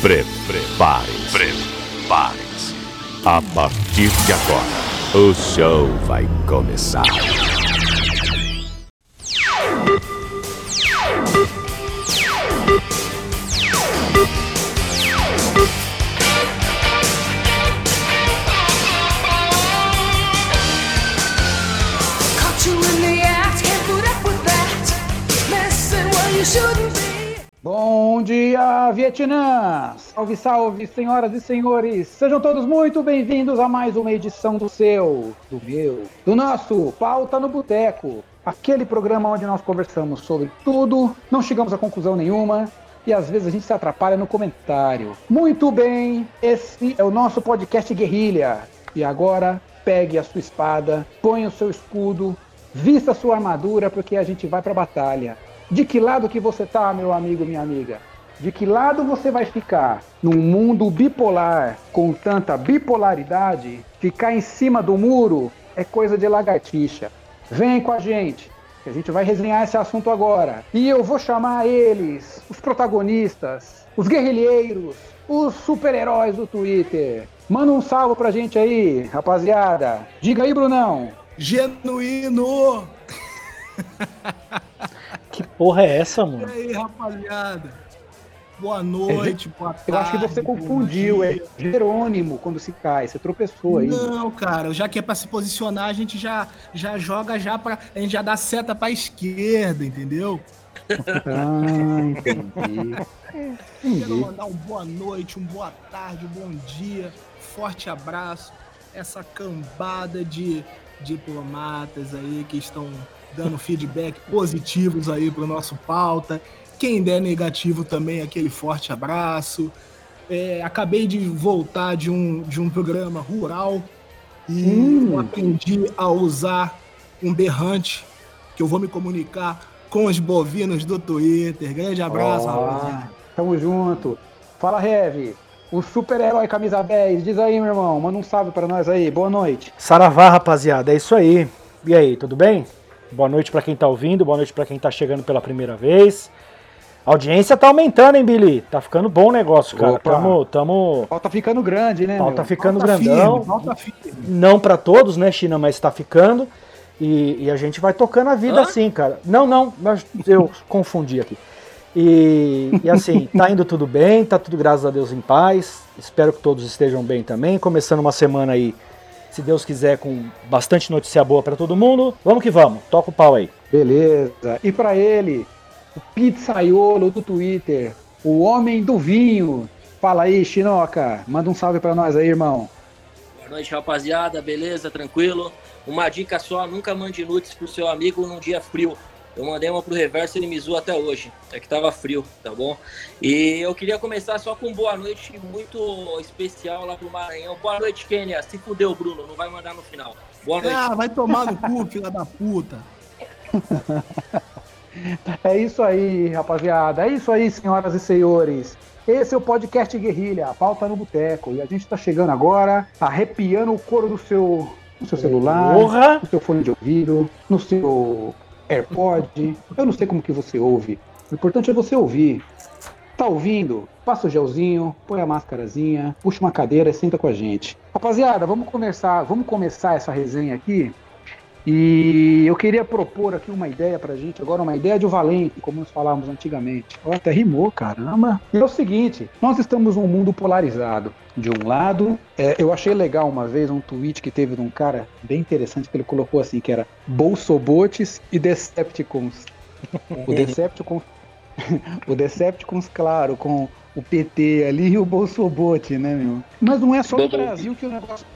Prepare-se. Prepare-se. A partir de agora, o show vai começar. Dia, Vietnã! Salve, salve, senhoras e senhores! Sejam todos muito bem-vindos a mais uma edição do seu, do meu, do nosso Pauta no Boteco. Aquele programa onde nós conversamos sobre tudo, não chegamos a conclusão nenhuma e às vezes a gente se atrapalha no comentário. Muito bem, esse é o nosso podcast Guerrilha. E agora, pegue a sua espada, ponha o seu escudo, vista a sua armadura porque a gente vai pra batalha. De que lado que você tá, meu amigo, minha amiga? De que lado você vai ficar? Num mundo bipolar, com tanta bipolaridade, ficar em cima do muro é coisa de lagartixa. Vem com a gente, que a gente vai resenhar esse assunto agora. E eu vou chamar eles, os protagonistas, os guerrilheiros, os super-heróis do Twitter. Manda um salve pra gente aí, rapaziada. Diga aí, Brunão. Genuíno! Que porra é essa, E mano? aí, rapaziada? Boa noite, boa tarde. Eu acho que você confundiu, é. Jerônimo quando se cai, você tropeçou aí. Não, cara, já que é pra se posicionar, a gente já, já joga já pra. A gente já dá seta pra esquerda, entendeu? Ah, entendi. Quero Entendi. mandar um boa noite, um boa tarde, um bom dia, forte abraço. Essa cambada de diplomatas aí que estão dando feedback positivos aí pro nosso pauta. Quem der negativo também, aquele forte abraço. É, acabei de voltar de um, de um programa rural e Hum. aprendi a usar um berrante que eu vou me comunicar com os bovinos do Twitter. Grande abraço, rapaziada. Tamo junto. Fala, Rev. O super-herói camisa 10. Diz aí, meu irmão. Manda um salve pra nós aí. Boa noite. Saravá, rapaziada, é isso aí. E aí, tudo bem? Boa noite pra quem tá ouvindo, boa noite pra quem tá chegando pela primeira vez. A audiência tá aumentando, hein, Billy? Tá ficando bom o negócio, cara. Opa. Tamo, tamo... O pau tá ficando grande, né? O pau meu? tá ficando Volta grandão. firme, firme. Não pra todos, né, China, mas tá ficando. E, e a gente vai tocando a vida Hã? assim, cara. Não, não, mas eu confundi aqui. E, e assim, tá indo tudo bem, tá tudo graças a Deus em paz. Espero que todos estejam bem também. Começando uma semana aí, se Deus quiser, com bastante notícia boa pra todo mundo. Vamos que vamos, toca o pau aí. Beleza. E pra ele, o pizzaiolo do Twitter, o homem do vinho. Fala aí, Chinoca. Manda um salve pra nós aí, irmão. Boa noite, rapaziada. Beleza? Tranquilo? Uma dica só: nunca mande nudes pro seu amigo num dia frio. Eu mandei uma pro reverso e ele me zoou até hoje. É que tava frio, tá bom? E eu queria começar só com boa noite muito especial lá pro Maranhão. Boa noite, Kênia. Se fudeu, Bruno. Não vai mandar no final. Boa noite. Ah, vai tomar no cu, filha da puta. É isso aí, rapaziada. É isso aí, senhoras e senhores. Esse é o podcast Guerrilha, a pauta no boteco. E a gente tá chegando agora, arrepiando o couro do seu, do seu celular, Porra! no seu fone de ouvido, no seu AirPod. Eu não sei como que você ouve. O importante é você ouvir. Tá ouvindo? Passa o gelzinho, põe a máscarazinha, puxa uma cadeira e senta com a gente. Rapaziada, vamos começar, vamos começar essa resenha aqui. E eu queria propor aqui uma ideia pra gente, agora uma ideia de valente, como nós falávamos antigamente. Ó, até rimou, caramba. E é o seguinte, nós estamos num mundo polarizado. De um lado, é, eu achei legal uma vez um tweet que teve de um cara bem interessante que ele colocou assim, que era Bolsobotes e Decepticons. O Decepticons, o Decepticons, claro, com o PT ali e o Bolsobot, né, meu? Mas não é só no. Brasil que o negócio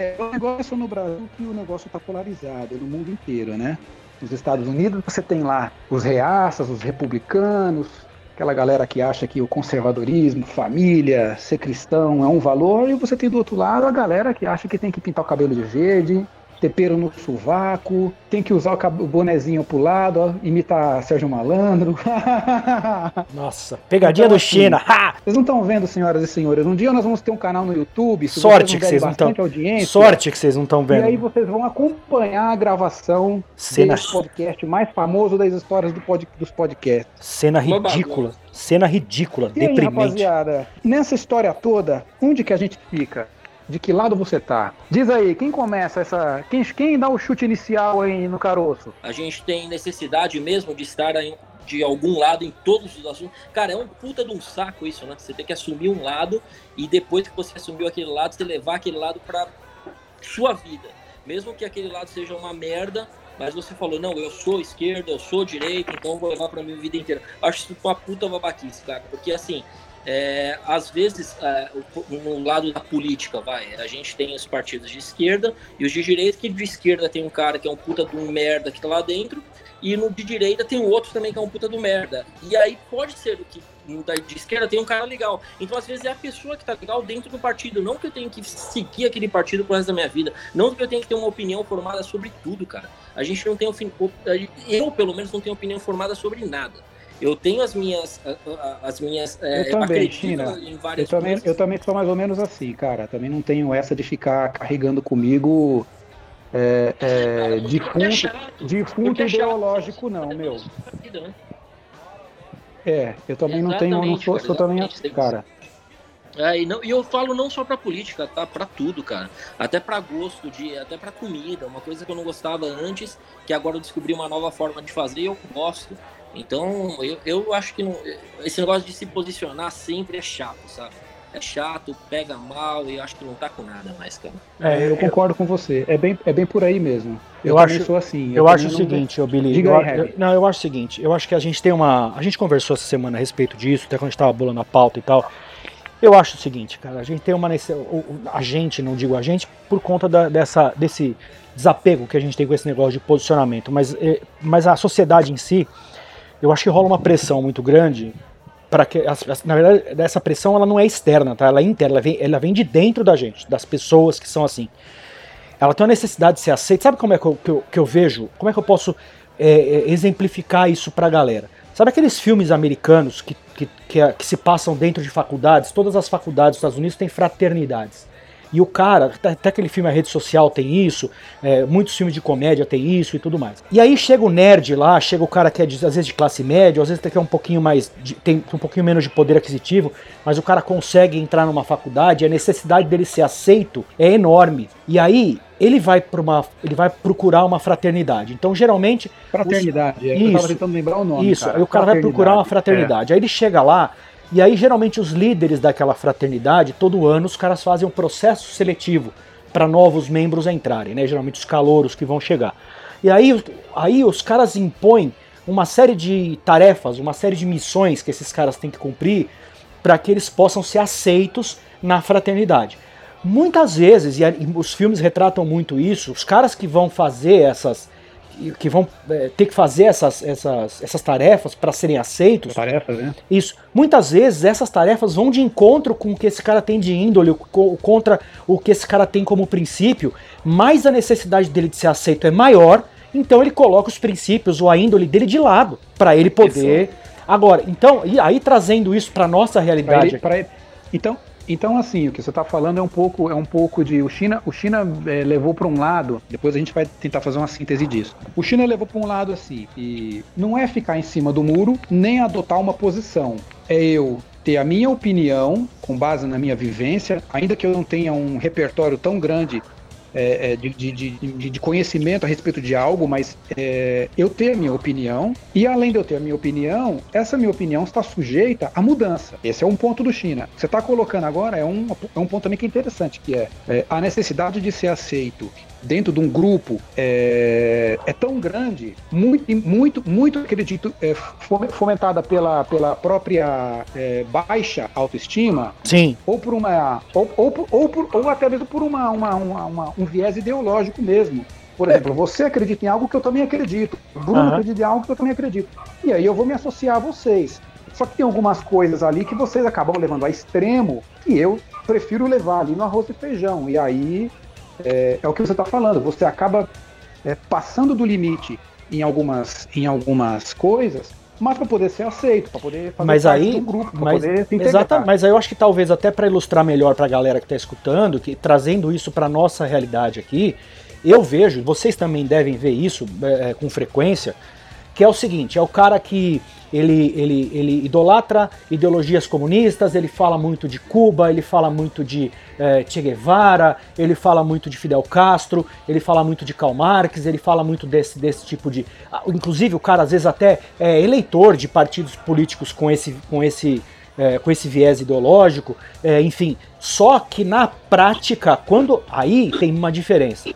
é, o negócio no Brasil que o negócio está polarizado, é no mundo inteiro, né? Nos Estados Unidos você tem lá os reaças, os republicanos, aquela galera que acha que o conservadorismo, família, ser cristão é um valor, e você tem do outro lado a galera que acha que tem que pintar o cabelo de verde, ter pelo no sovaco, tem que usar o, bonezinho pro lado, ó, imitar Sérgio Malandro. Nossa, pegadinha Então, do assim, China. Ha! Vocês não estão vendo, senhoras e senhores? Um dia nós vamos ter um canal no YouTube. se Sorte que vocês não estão. Sorte que vocês não estão E aí vendo. vocês vão acompanhar a gravação Cena- desse podcast mais famoso das histórias do pod- dos podcasts. Cena ridícula. Cena ridícula, E aí, deprimente. rapaziada, nessa história toda, onde que a gente fica? De que lado você tá? Diz aí, quem começa essa. Quem, quem dá o chute inicial aí no caroço? A gente tem necessidade mesmo de estar em- de algum lado em todos os assuntos. Cara, é um puta de um saco isso, né? Você tem que assumir um lado e depois que você assumiu aquele lado, você levar aquele lado pra sua vida. Mesmo que aquele lado seja uma merda, mas você falou, não, eu sou esquerda, eu sou direita, então vou levar pra minha vida inteira. Acho isso uma puta babaquice, cara. Porque assim, é, às vezes, é, no lado da política, vai, a gente tem os partidos de esquerda e os de direita, que de esquerda tem um cara que é um puta um merda que tá lá dentro, e no de direita tem outro também que é um puta do merda. E aí pode ser que no da de esquerda tem um cara legal. Então, às vezes, é a pessoa que tá legal dentro do partido. Não que eu tenha que seguir aquele partido pro resto da minha vida. Não que eu tenha que ter uma opinião formada sobre tudo, cara. A gente não tem. Eu, pelo menos, não tenho opinião formada sobre nada. Eu tenho as minhas. As minhas Eu também, China. em Eu também, coisas. eu também sou mais ou menos assim, cara. Também não tenho essa de ficar carregando comigo é, é, defunto, defunto ideológico, não, meu. Né? É, eu também não tenho, não sou, sou também assim, cara. É, e, não, e eu falo não só pra política, tá? Pra tudo, cara. Até pra gosto de. Até pra comida. Uma coisa que eu não gostava antes, que agora eu descobri uma nova forma de fazer e eu gosto. Então, eu, eu acho que não- esse negócio de se posicionar sempre é chato, sabe? É chato, pega mal e eu acho que não tá com nada mais, cara. É, eu concordo com você. É bem, é bem por aí mesmo. Eu, Eu acho- sou assim. Eu, também acho o seguinte, ô Billy. Diga eu, aí, eu- não, eu acho o seguinte. Eu acho que a gente tem uma. A gente conversou essa semana a respeito disso, até quando a gente tava bolando a pauta e tal. Eu acho o seguinte, cara. A gente tem uma. A gente, não digo a gente, por conta da- dessa, desse desapego que a gente tem com esse negócio de posicionamento. Mas, eh, mas a sociedade em si, eu acho que rola uma pressão muito grande para que na verdade essa pressão ela não é externa tá? Ela é interna ela vem, ela vem de dentro da gente das pessoas que são assim. Ela tem uma necessidade de ser aceita. Sabe como é que eu, que eu, que eu vejo? Como é que eu posso é, é, exemplificar isso pra galera? Sabe aqueles filmes americanos que, que, que, que se passam dentro de faculdades? Todas as faculdades dos Estados Unidos têm fraternidades e o cara, até aquele filme A Rede Social tem isso, é, muitos filmes de comédia tem isso e tudo mais. E aí chega o nerd lá, chega o cara que é às vezes de classe média, às vezes que é um pouquinho mais, de- tem um pouquinho menos de poder aquisitivo, mas o cara consegue entrar numa faculdade, a necessidade dele ser aceito é enorme. E aí ele vai para uma, ele vai procurar uma fraternidade. Então geralmente Fraternidade. é. Eu Isso. tava tentando lembrar o nome. isso, cara. aí o cara vai procurar uma É. fraternidade. Aí ele chega lá, e aí geralmente os líderes daquela fraternidade, todo ano, os caras fazem um processo seletivo para novos membros entrarem, né? Geralmente os calouros que vão chegar. E aí, aí os caras impõem uma série de tarefas, uma série de missões que esses caras têm que cumprir para que eles possam ser aceitos na fraternidade. Muitas vezes, e os filmes retratam muito isso, os caras que vão fazer essas. Que vão é, ter que fazer essas, essas, essas tarefas para serem aceitos, Tarefas, né? isso. Muitas vezes essas tarefas vão de encontro com o que esse cara tem de índole, co- contra o que esse cara tem como princípio, mas a necessidade dele de ser aceito é maior, então ele coloca os princípios ou a índole dele de lado, para ele poder. Agora, então, e aí trazendo isso para nossa Pra realidade. ele- pra ele- Então, então assim, o que você está falando é um pouco, é um pouco de o China, o China eh, levou para um lado. Depois a gente vai tentar fazer uma síntese disso. O China levou para um lado assim, e não é ficar em cima do muro nem adotar uma posição. É eu ter a minha opinião com base na minha vivência, ainda que eu não tenha um repertório tão grande é, é, de, de- de- de- conhecimento a respeito de algo, mas é, eu ter a minha opinião, e além de eu ter a minha opinião, essa minha opinião está sujeita à mudança. Esse é um ponto do China. Você está colocando agora é um, é um ponto também que é interessante, que é, é, a necessidade de ser aceito dentro de um grupo é, é tão grande, muito, muito, muito acredito, é, fome- fomentada pela, pela própria é, baixa autoestima, Sim, ou por uma ou, ou, por- ou, por- ou até mesmo por uma, uma- uma- uma- um viés ideológico mesmo. Por exemplo, você acredita em algo que eu também acredito. Bruno Aham. acredita em algo que eu também acredito. E aí eu vou me associar a vocês. Só que tem algumas coisas ali que vocês acabam levando a extremo que eu prefiro levar ali no arroz e feijão. E aí é, é o que você está falando. Você acaba é, passando do limite em algumas, em algumas coisas, mas para poder ser aceito, para poder fazer Mas parte aí, um grupo, para poder se integrar. exata, mas aí eu acho que talvez até para ilustrar melhor para a galera que está escutando, que trazendo isso para nossa realidade aqui, eu vejo, vocês também devem ver isso é, com frequência, que é o seguinte, é o cara que ele, ele, ele idolatra ideologias comunistas, ele fala muito de Cuba, ele fala muito de eh, Che Guevara, ele fala muito de Fidel Castro, ele fala muito de Karl Marx, ele fala muito desse, desse tipo de. ah, Inclusive, o cara às vezes até é eleitor de partidos políticos com esse, com esse, eh, com esse viés ideológico, eh, enfim. Só que na prática, quando. Aí tem uma diferença.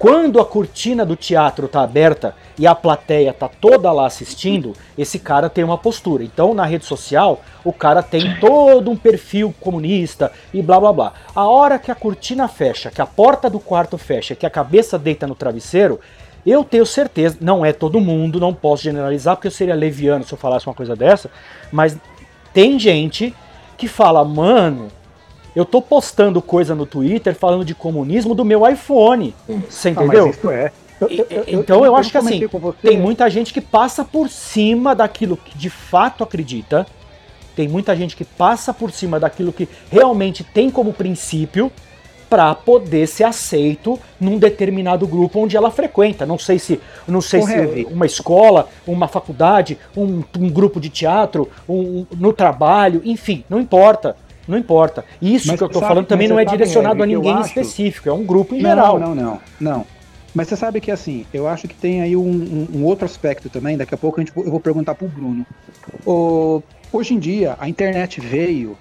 Quando a cortina do teatro tá aberta e a plateia tá toda lá assistindo, esse cara tem uma postura. Então, na rede social, o cara tem todo um perfil comunista e blá blá blá. A hora que a cortina fecha, que a porta do quarto fecha, que a cabeça deita no travesseiro, eu tenho certeza, não é todo mundo, não posso generalizar, porque eu seria leviano se eu falasse uma coisa dessa, mas tem gente que fala, mano, eu tô postando coisa no Twitter falando de comunismo do meu iPhone. Você Ah, entendeu? mas isso é. Eu- eu- eu- então eu, acho que assim, tem muita gente que passa por cima daquilo que de fato acredita. Tem muita gente que passa por cima daquilo que realmente tem como princípio para poder ser aceito num determinado grupo onde ela frequenta. Não sei se, não sei se uma escola, uma faculdade, um, um grupo de teatro, um- no trabalho, enfim, não importa. Não importa. Isso Mas que eu tô sabe- falando também não é sabe, direcionado a ninguém acho- específico, é um grupo em geral. Não, não, não, não. Mas você sabe que assim, eu acho que tem aí um, um- um outro aspecto também, daqui a pouco a gente, eu vou perguntar pro Bruno. O- hoje em dia, a internet veio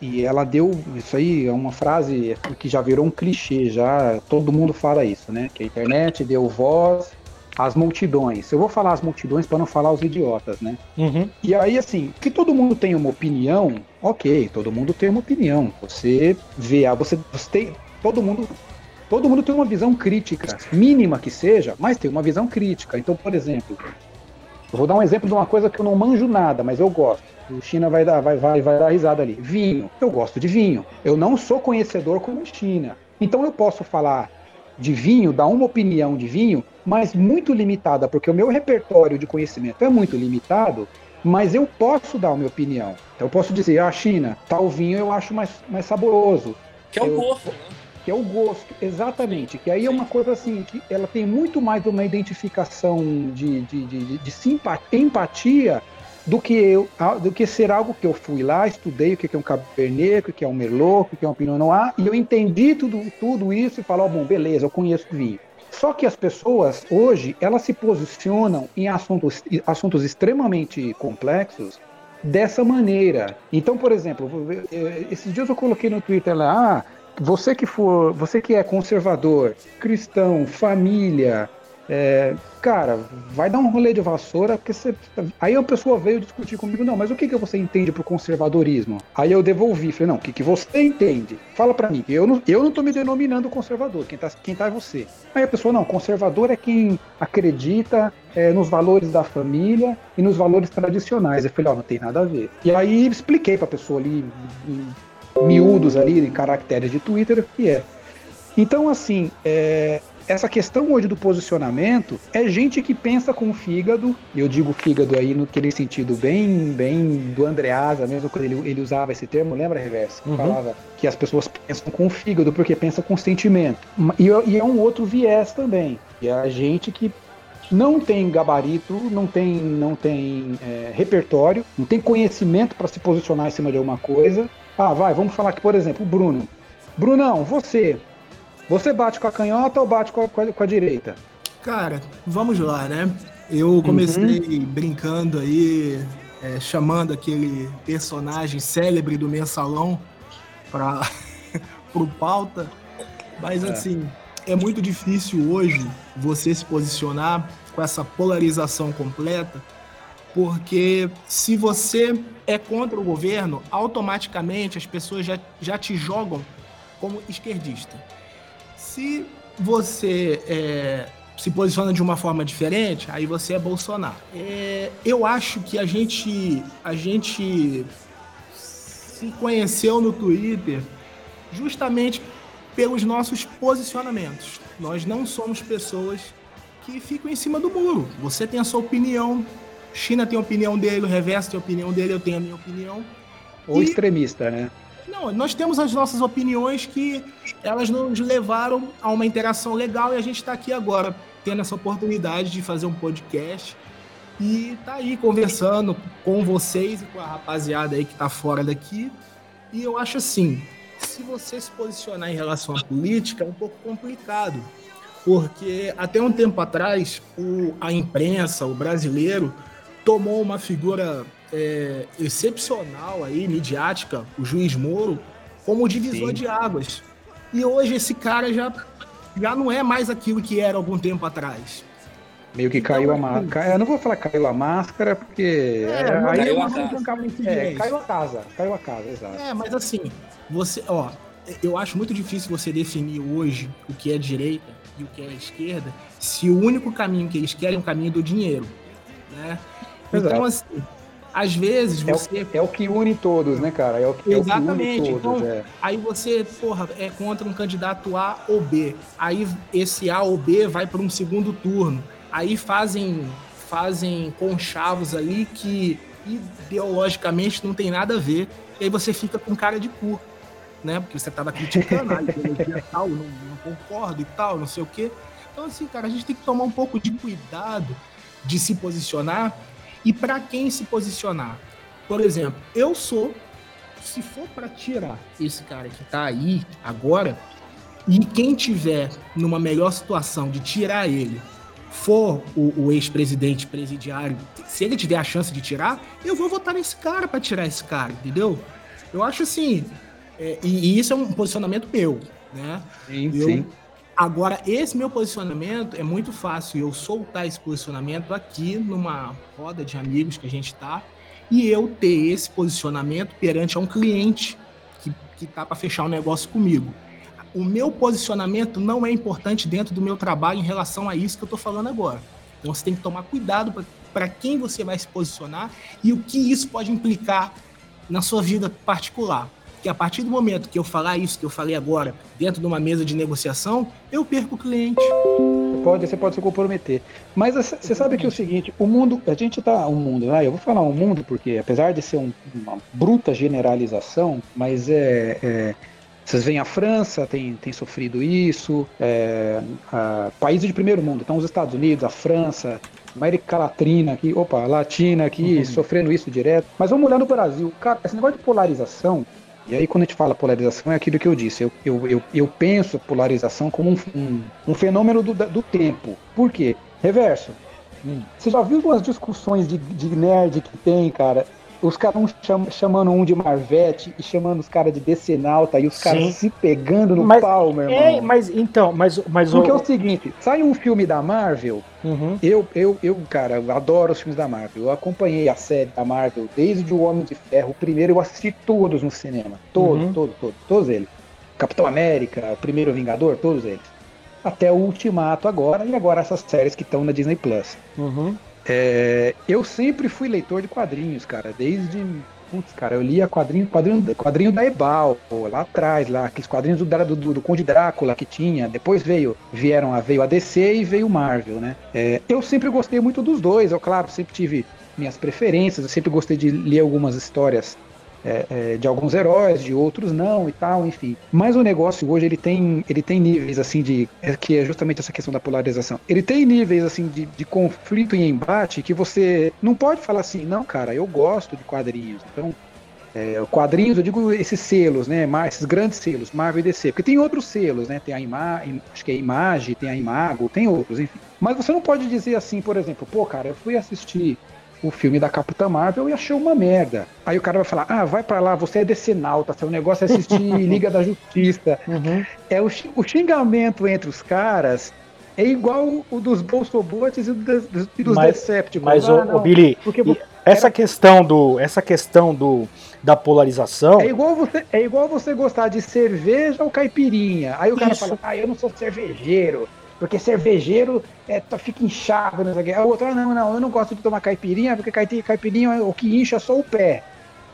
e ela deu. Isso aí é uma frase que já virou um clichê, já todo mundo fala isso, né? Que a internet deu voz às multidões. Eu vou falar as multidões para não falar os idiotas, né? Uhum. E aí, assim, que todo mundo tem uma opinião, ok, todo mundo tem uma opinião. Você vê, ah, você, você tem. Todo mundo. Todo mundo tem uma visão crítica, mínima que seja, mas tem uma visão crítica. Então, por exemplo, eu vou dar um exemplo de uma coisa que eu não manjo nada, mas eu gosto. O China vai dar, vai, vai, vai dar risada ali. Vinho. Eu gosto de vinho. Eu não sou conhecedor como China. Então eu posso falar de vinho, dar uma opinião de vinho, mas muito limitada, porque o meu repertório de conhecimento é muito limitado, mas eu posso dar a minha opinião. Então eu posso dizer, ah, China, tal vinho eu acho mais, mais saboroso, Que é o Eu- gosto, né? que é o gosto, exatamente. Que aí é uma coisa assim, que ela tem muito mais uma identificação de, de, de, de- simpatia, empatia do que, eu, do que ser algo que eu fui lá, estudei o que é um Cabernet, o que é um Merlot, o que é um Pinot Noir, e eu entendi tudo, tudo isso e falo, ó, bom, beleza, eu conheço vinho. Só que as pessoas hoje, elas se posicionam em assuntos, assuntos extremamente complexos dessa maneira. Então, por exemplo, eh, esses dias eu coloquei no Twitter lá, ah, você que for, você que é conservador, cristão, família, é, cara, vai dar um rolê de vassoura, porque você. Aí a pessoa veio discutir comigo, não, mas o que, que você entende pro conservadorismo? Aí eu devolvi, falei, não, o que, que você entende? Fala pra mim, eu não, eu não tô me denominando conservador, quem tá, quem tá é você. Aí a pessoa, não, conservador é quem acredita é, nos valores da família e nos valores tradicionais. Eu falei, ó, não tem nada a ver. E aí expliquei pra pessoa ali, em miúdos ali, em caracteres de Twitter, o que é. Então, assim, é, essa questão hoje do posicionamento é gente que pensa com o fígado, e eu digo fígado aí naquele sentido bem, bem do Andreasa mesmo, quando ele, ele usava esse termo, lembra, Reverso? Que Uhum. Falava que as pessoas pensam com o fígado porque pensam com sentimento. E, e é um outro viés também, e é a gente que não tem gabarito, não tem, não tem é, repertório, não tem conhecimento para se posicionar em cima de alguma coisa. Ah, vai, vamos falar aqui, por exemplo, o Bruno. Brunão, você. Você bate com a canhota ou bate com a, com a- direita? Cara, vamos lá, né? Eu comecei brincando aí, é, chamando aquele personagem célebre do mensalão para pro pauta, mas assim, é muito difícil hoje você se posicionar com essa polarização completa, porque se você é contra o governo, automaticamente as pessoas já, já te jogam como esquerdista. Se você é, se posiciona de uma forma diferente, aí você é Bolsonaro. É, eu acho que a gente, a gente se conheceu no Twitter justamente pelos nossos posicionamentos. Nós não somos pessoas que ficam em cima do muro. Você tem a sua opinião, China tem a opinião dele, o reverso tem a opinião dele, eu tenho a minha opinião. Ou E- extremista, né? Não, nós temos as nossas opiniões que elas nos levaram a uma interação legal e a gente está aqui agora tendo essa oportunidade de fazer um podcast e tá aí conversando com vocês e com a rapaziada aí que tá fora daqui. E eu acho assim, se você se posicionar em relação à política é um pouco complicado, porque até um tempo atrás o, a imprensa, o brasileiro, tomou uma figura é, excepcional aí, midiática, o juiz Moro, como divisor Sim. de águas. E hoje esse cara já, já não é mais aquilo que era algum tempo atrás. Meio que Então, caiu a assim- máscara. Eu não vou falar caiu a máscara, porque. É, é, aí caiu eu a não- casa. É, caiu a casa. Caiu a casa, exato. É, mas assim, você, ó, eu acho muito difícil você definir hoje o que é direita e o que é esquerda, se o único caminho que eles querem é o caminho do dinheiro, né? Então, assim, às vezes É você o, é o que une todos, né, cara? É o, que- é o que Exatamente. une todos. Então, é. aí você, porra, é contra um candidato A ou B. Aí esse A ou B vai para um segundo turno. Aí fazem fazem conchavos ali que ideologicamente não tem nada a ver. E aí você fica com cara de cu, né? Porque você tava criticando a ideologia tal, não, não concordo e tal, não sei o quê. Então, assim, cara, a gente tem que tomar um pouco de cuidado de se posicionar e para quem se posicionar. Por exemplo, eu sou se for para tirar esse cara que tá aí agora, e quem tiver numa melhor situação de tirar ele for o, o ex-presidente presidiário, se ele tiver a chance de tirar, eu vou votar nesse cara para tirar esse cara, entendeu? Eu acho assim, é, e, e isso é um posicionamento meu, né? Sim, Eu- sim. Agora, esse meu posicionamento é muito fácil eu soltar esse posicionamento aqui numa roda de amigos que a gente tá e eu ter esse posicionamento perante a um cliente que, que tá para fechar um negócio comigo. O meu posicionamento não é importante dentro do meu trabalho em relação a isso que eu tô falando agora. Então você tem que tomar cuidado para quem você vai se posicionar e o que isso pode implicar na sua vida particular. Que a partir do momento que eu falar isso que eu falei agora dentro de uma mesa de negociação, eu perco o cliente. Você pode, você pode se comprometer. Mas você sabe que é o seguinte, o mundo, a gente tá, um mundo, né? Eu vou falar um mundo porque apesar de ser um- uma bruta generalização, mas é, é, vocês veem a França tem, tem sofrido isso, é, a- países de primeiro mundo, então os Estados Unidos, a França, América Latina aqui, opa, Latina aqui, sofrendo isso direto. Mas vamos olhar no Brasil, cara, esse negócio de polarização e aí, quando a gente fala polarização, é aquilo que eu disse. Eu, eu, eu, eu penso polarização como um, um, um fenômeno do, do tempo. Por quê? Reverso. Hum. Você já viu umas discussões de, de nerd que tem, cara? Os caras um cham- chamando um de Marvete e chamando os caras de Decenalta e os caras se pegando no Mas- pau, meu irmão. É, mas então, mas, mas Porque é o. o seguinte, sai um filme da Marvel, Uhum. eu, eu, eu, cara, eu adoro os filmes da Marvel. Eu acompanhei a série da Marvel desde o Homem de Ferro. O primeiro eu assisti todos no cinema. Todos, Uhum. todos, todos, todos eles. Capitão América, Primeiro Vingador, todos eles. Até o Ultimato agora, e agora essas séries que estão na Disney Plus. Uhum. É, eu sempre fui leitor de quadrinhos, cara, desde. Putz, cara, eu lia quadrinho, quadrinho, quadrinho da Ebal, lá atrás, lá, aqueles quadrinhos do, do, do, Conde Drácula que tinha. Depois veio, vieram a, veio a DC e veio Marvel, né? É, eu sempre gostei muito dos dois, eu, claro, sempre tive minhas preferências, eu sempre gostei de ler algumas histórias é, é, de alguns heróis, de outros não e tal, enfim. Mas o negócio hoje ele tem, ele tem níveis assim de é, que é justamente essa questão da polarização. Ele tem níveis assim de, de conflito e embate que você não pode falar assim, não, cara, eu gosto de quadrinhos. Então, é, quadrinhos, eu digo esses selos, né? Esses grandes selos, Marvel e DC. Porque tem outros selos, né? Tem a Ima, acho que é a Image, tem a Imago, tem outros, enfim. Mas você não pode dizer assim, por exemplo, pô, cara, eu fui assistir o filme da Capitã Marvel e achei uma merda. Aí o cara vai falar, ah, vai pra lá, você é decenalta, seu negócio é assistir Liga da Justiça. Uhum. É o, o xingamento entre os caras é igual o dos Bolsobots e dos, dos, e dos Mas- Decepticons. Mas, Ah, o, não, Billy, essa questão do. Essa questão do da polarização. É igual, você, é igual você gostar de cerveja ou caipirinha. Aí o cara Isso. fala, ah, eu não sou cervejeiro, porque cervejeiro é, tá- fica inchado. Não sei o quê. Aí o outro, ah, não, não, eu não gosto de tomar caipirinha, porque caipi- caipirinha é o que incha é só o pé.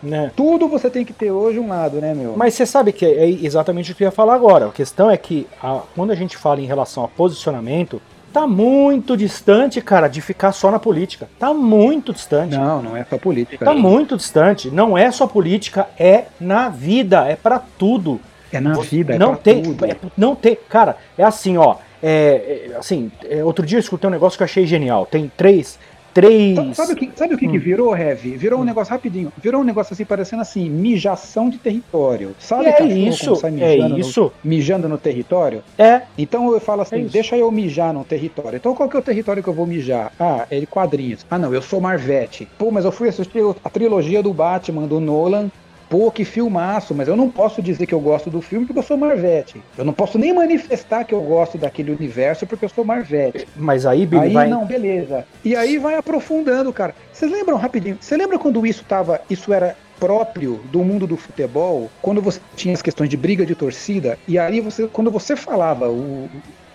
Né? Tudo você tem que ter hoje um lado, né, meu? Mas você sabe que é exatamente o que eu ia falar agora. A questão é que a- quando a gente fala em relação a posicionamento, tá muito distante, cara, de ficar só na política. Tá muito distante. Não, não é só política. Tá muito distante. Não é só política, é na vida, é pra tudo. É na vida, é não pra tem, tudo. é- não tem, cara, é assim, ó, é, é, assim, é, outro dia eu escutei um negócio que eu achei genial. Tem três, três. Sa- Sabe o que, sabe o que, que Hum. virou, Heavy? Virou um negócio rapidinho. Virou um negócio assim, parecendo assim, mijação de território. Sabe É cachorro isso, sai é mijando no- isso. mijando no território? É, Então eu falo É assim, isso. deixa eu mijar num território. Então qual que é o território que eu vou mijar? Ah, é de quadrinhos. Ah não, eu sou Marvete. Pô, mas eu fui assistir a trilogia do Batman, do Nolan. Pô, que filmaço, mas eu não posso dizer que eu gosto do filme porque eu sou Marvete. Eu não posso nem manifestar que eu gosto daquele universo porque eu sou Marvete. mas aí, Billy, Aí vai. não, beleza. E aí vai aprofundando, cara. Vocês lembram rapidinho? Você lembra quando isso tava, isso era próprio do mundo do futebol, quando você tinha as questões de briga de torcida, e aí você, quando você falava o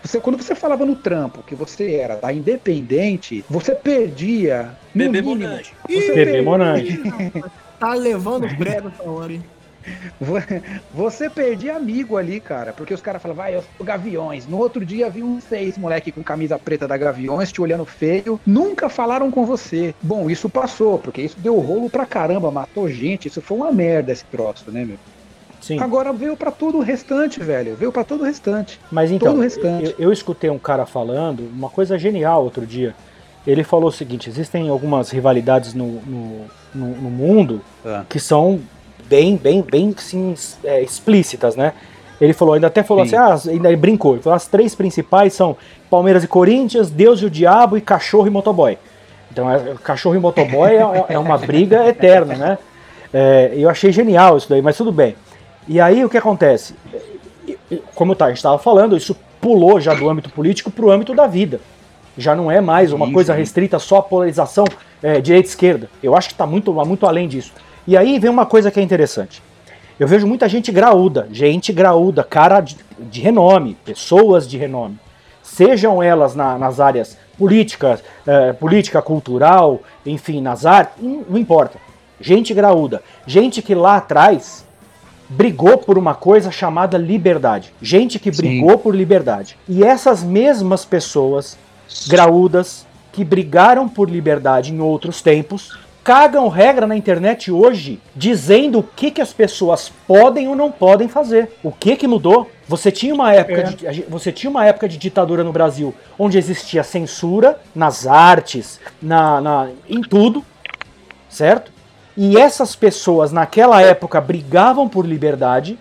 você, quando você falava no trampo que você era da independente, você perdia Bebê Monange. Bebê Monange. Tá levando brega essa hora, hein? Vo- Você perdia amigo ali, cara, porque os caras falavam, vai, eu sou Gaviões. No outro dia vi uns seis moleque com camisa preta da Gaviões te olhando feio, nunca falaram com você. Bom, isso passou, porque isso deu rolo pra caramba, matou gente, isso foi uma merda esse troço, né, meu? Sim. Agora veio pra todo o restante, velho, veio pra todo o restante. Mas então, Todo o restante. eu, eu escutei um cara falando uma coisa genial outro dia. Ele falou o seguinte: existem algumas rivalidades no, no, no- no mundo Ah. que são bem, bem, bem sim, é, explícitas, né? Ele falou, ainda até falou Sim. assim, ah, ainda brincou. Falou, as três principais são Palmeiras e Corinthians, Deus e o Diabo e Cachorro e Motoboy. Então, é- cachorro e motoboy é, é- é uma briga eterna, né? É, eu achei genial isso daí, mas tudo bem. E aí o que acontece? Como tá, a gente estava falando, isso pulou já do âmbito político para o âmbito da vida. Já não é mais uma Sim, coisa sim. restrita só à polarização é, direita-esquerda. Eu acho que está muito, muito além disso. E aí vem uma coisa que é interessante. Eu vejo muita gente graúda, gente graúda, cara de, de renome, pessoas de renome. Sejam elas na- nas áreas políticas, eh, política, cultural, enfim, nas artes, não, importa. Gente graúda. Gente que lá atrás brigou por uma coisa chamada liberdade. Gente que Sim. brigou por liberdade. E essas mesmas pessoas graúdas que brigaram por liberdade em outros tempos cagam regra na internet hoje dizendo o que, que as pessoas podem ou não podem fazer. O que que mudou? Você tinha uma época É. de, você tinha uma época de ditadura no Brasil onde existia censura nas artes, na, na- em tudo, certo? E essas pessoas naquela época brigavam por liberdade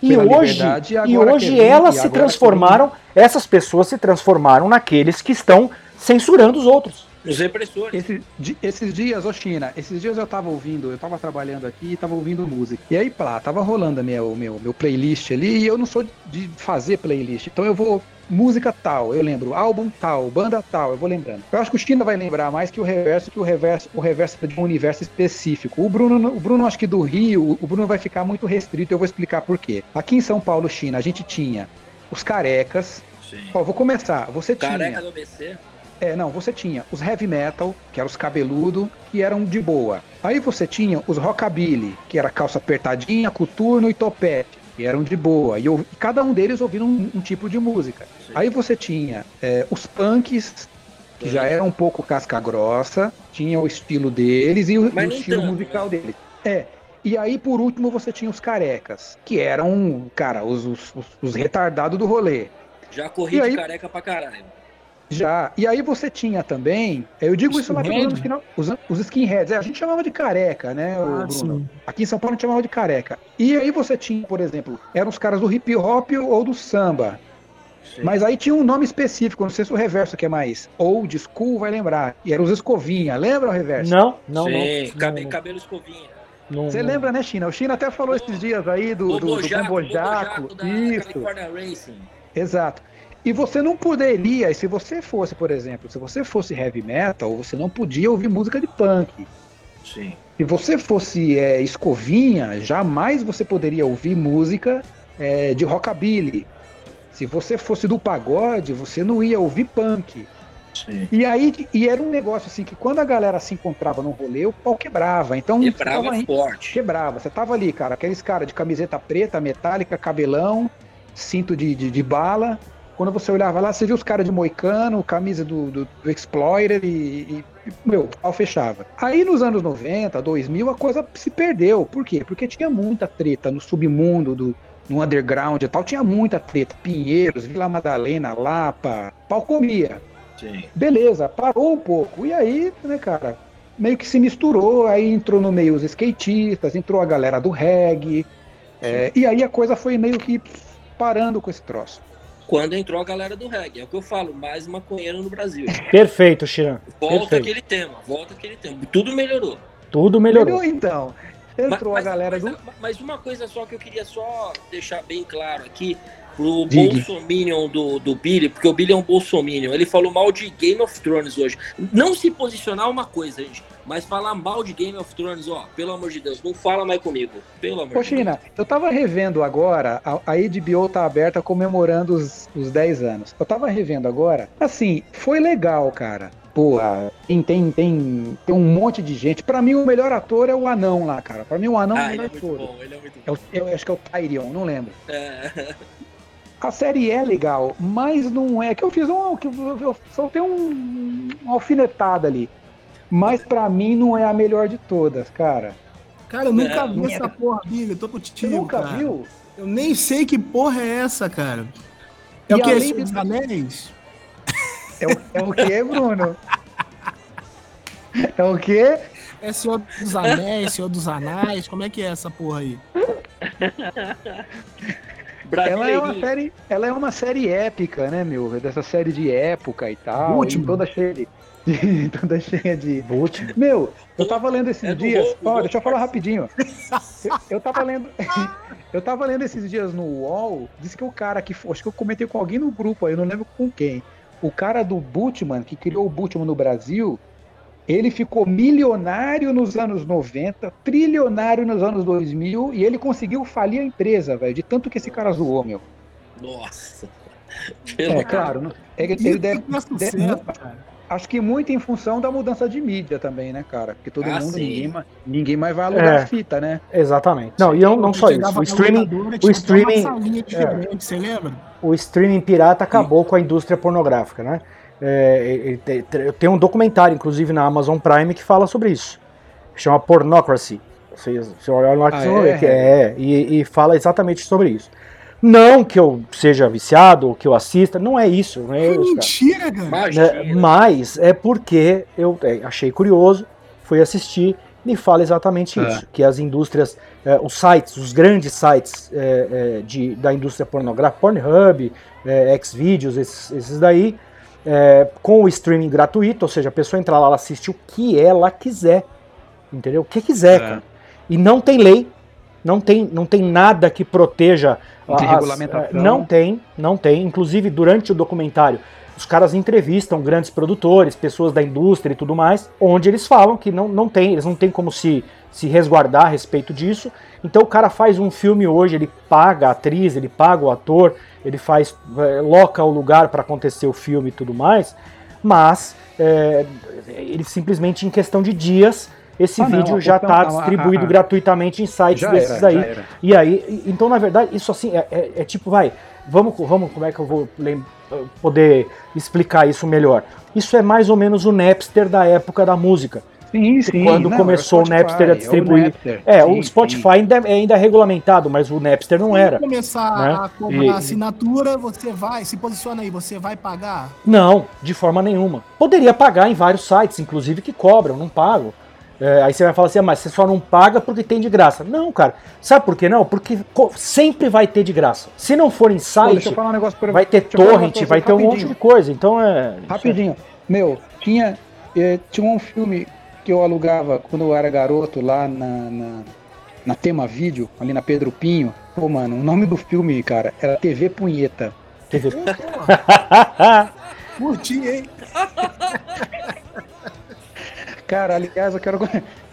e hoje, liberdade, e e hoje elas se transformaram, essas pessoas se transformaram naqueles que estão censurando os outros. Os repressores. Esse- di- esses dias, ô China, esses dias eu tava ouvindo, eu tava trabalhando aqui e tava ouvindo música. E aí, pá, tava rolando a minha, o meu, meu playlist ali e eu não sou de fazer playlist. Então eu vou. Música tal, eu lembro, álbum tal, banda tal, eu vou lembrando. Eu acho que o China vai lembrar mais que o reverso, que o reverso, o reverso é de um universo específico. O Bruno, o Bruno acho que do Rio, o Bruno vai ficar muito restrito, eu vou explicar por quê. Aqui em São Paulo, China, a gente tinha os carecas. Sim. Ó, vou começar. Você Careca tinha do ABC. É, não, você tinha os heavy metal, que eram os cabeludo, que eram de boa. Aí você tinha os rockabilly, que era calça apertadinha, coturno e topete, que eram de boa. E eu- cada um deles ouvindo um, um tipo de música. Sim. Aí você tinha é, os punks, que já eram um pouco casca grossa, tinha o estilo deles e o, e o estilo tanto, musical né? deles. É. E aí, por último, você tinha os carecas, que eram, cara, os, os, os- os retardados do rolê. Já corri de careca pra caralho. Já. E aí você tinha também, eu digo isso lá pelo final, os, os skinheads, é, a gente chamava de careca, né, Ah, Bruno? sim. Aqui em São Paulo a gente chamava de careca. E aí você tinha, por exemplo, eram os caras do hip hop ou do samba. Sim. Mas aí tinha um nome específico, não sei se o reverso que é mais old school vai lembrar. E eram os escovinha, lembra o reverso? Não, não, Sim, não. cabe- não, cabelo escovinha. não, Você não. lembra, né, China? O China até falou esses dias aí do, do, do Bombojaco. Bobojaco da Isso. Racing. Exato. E você não poderia, se você fosse, por exemplo, se você fosse heavy metal, você não podia ouvir música de punk. Sim. Se você fosse é, escovinha, jamais você poderia ouvir música é, de rockabilly. Se você fosse do pagode, você não ia ouvir punk. Sim. E aí, e era um negócio assim que quando a galera se encontrava no rolê, o pau quebrava. Então, Quebrava tava forte. quebrava. Você tava ali, cara, aqueles caras de camiseta preta, metálica, cabelão, cinto de, de, de bala. Quando você olhava lá, você via os caras de moicano, camisa do, do, do Explorer e, e, meu, o pau fechava. Aí nos anos 90, 2000, a coisa se perdeu. Por quê? Porque tinha muita treta no submundo do no underground e tal, tinha muita treta. Pinheiros, Vila Madalena, Lapa, pau comia. Sim. Beleza, parou um pouco. E aí, né, cara, meio que se misturou, aí entrou no meio os skatistas, entrou a galera do reggae. é, e aí a coisa foi meio que parando com esse troço. Quando entrou a galera do reggae, é o que eu falo, mais maconheiro no Brasil. Perfeito, Chiran. Volta Perfeito. aquele tema, volta aquele tema. Tudo melhorou. Tudo melhorou. Melhorou então. Entrou Mas- a galera mas, do. mas uma coisa só que eu queria só deixar bem claro aqui pro Diga. bolsominion do, do Billy, porque o Billy é um bolsominion, ele falou mal de Game of Thrones hoje. Não se posicionar é uma coisa, gente, mas falar mal de Game of Thrones, ó, pelo amor de Deus, não fala mais comigo. Pelo amor Ô, de Deus. Eu tava revendo agora, a, a HBO tá aberta comemorando os, os 10 anos. Eu tava revendo agora, assim, foi legal, cara. Pô, a- tem, tem, tem, tem um monte de gente. Pra mim, o melhor ator é o anão lá, cara. Pra mim, o anão é o Ah, ele melhor é todos. bom, ele é muito É bom. o- eu acho que é o Tyrion, não lembro. É, A série é legal, mas não é. Que eu fiz um. Que eu, eu soltei um, uma alfinetada ali. Mas pra mim não é a melhor de todas, cara. Cara, eu nunca Não. vi essa porra, Billy. Eu tô Você contigo. nunca cara. viu? Eu nem sei que porra é essa, cara. É E o que? além dos Anéis? É o, é o quê, Bruno? É o quê? É Senhor dos Anéis, Senhor dos Anais? Como é que é essa porra aí? Ela é uma série, ela é uma série épica, né, meu? Dessa série de época e tal. Último. e toda cheia de, de- toda cheia de. Último. Meu, eu tava lendo esses É dias. Ó, roubo deixa eu falar rapidinho. Eu, eu tava lendo. Eu tava lendo esses dias no UOL, disse que o cara que. Acho que eu comentei com alguém no grupo aí, eu não lembro com quem. O cara do Bootman, que criou o Bootman no Brasil, ele ficou milionário nos anos 90, trilionário nos anos 2000, e ele conseguiu falir a empresa, velho, de tanto que esse cara zoou, meu. Nossa. É, claro. não- é Isso ele deve, é deve- cara. acho que muito em função da mudança de mídia também, né, cara? Porque todo Ah, mundo, sim. ninguém, ninguém mais vai alugar É. fita, né? Exatamente. Não, e não, não só isso. O streaming, o streaming- diferente, você lembra? o streaming pirata acabou com a indústria pornográfica, né? É, ele tem- um documentário, inclusive, na Amazon Prime que fala sobre isso. Chama Pornocracy. Você, você olha lá que Ah, você vai é? ver que é, e, e fala exatamente sobre isso. Não que eu seja viciado ou que eu assista, não é isso. Não é Que isso, mentira, cara. né? Mas é porque eu é, achei curioso, fui assistir e fala exatamente É. isso, que as indústrias, é, os sites, os grandes sites é, é, de, da indústria pornográfica, Pornhub, é, Xvideos, esses, esses daí, é, com o streaming gratuito, ou seja, a pessoa entra lá, ela assiste o que ela quiser, entendeu? O que quiser, É. cara. E não tem lei, não tem, não tem nada que proteja. Não tem as- regulamentação. Não tem, não tem. Inclusive, durante o documentário, os caras entrevistam grandes produtores, pessoas da indústria e tudo mais, onde eles falam que não, não tem, eles não têm como se, se resguardar a respeito disso. Então o cara faz um filme hoje, ele paga a atriz, ele paga o ator, ele faz, eh, loca o lugar para acontecer o filme e tudo mais, mas é, ele simplesmente em questão de dias esse Ah, não, vídeo a já está a- distribuído a- gratuitamente em sites Já desses era, aí. E aí, então na verdade, isso assim é, é- é tipo, vai, vamos, vamos, como é que eu vou poder explicar isso melhor? Isso é mais ou menos o Napster da época da música. Sim, sim. quando não, começou é o Napster a é o distribuir- Napster. É, Sim, o Spotify ainda é, ainda é regulamentado, mas o Napster não era. Se começar né? a cobrar E- assinatura, você vai, se posiciona aí, você vai pagar? Não, de forma nenhuma. Poderia pagar em vários sites, inclusive que cobram, não pagam. É, aí você vai falar assim, ah, mas você só não paga porque tem de graça. Não, cara. Sabe por que não? Porque sempre vai ter de graça. Se não for em Pô, site, falar um pra vai ter deixa torrent, vai ter um monte rapidinho. de coisa. Então é. Rapidinho. Meu, tinha, eh, tinha um filme que eu alugava quando eu era garoto lá na, na, na Tema Vídeo, ali na Pedro Pinho. Pô, mano, o nome do filme, cara, era TV Punheta. TV. Curti, hein? Cara, aliás, eu quero.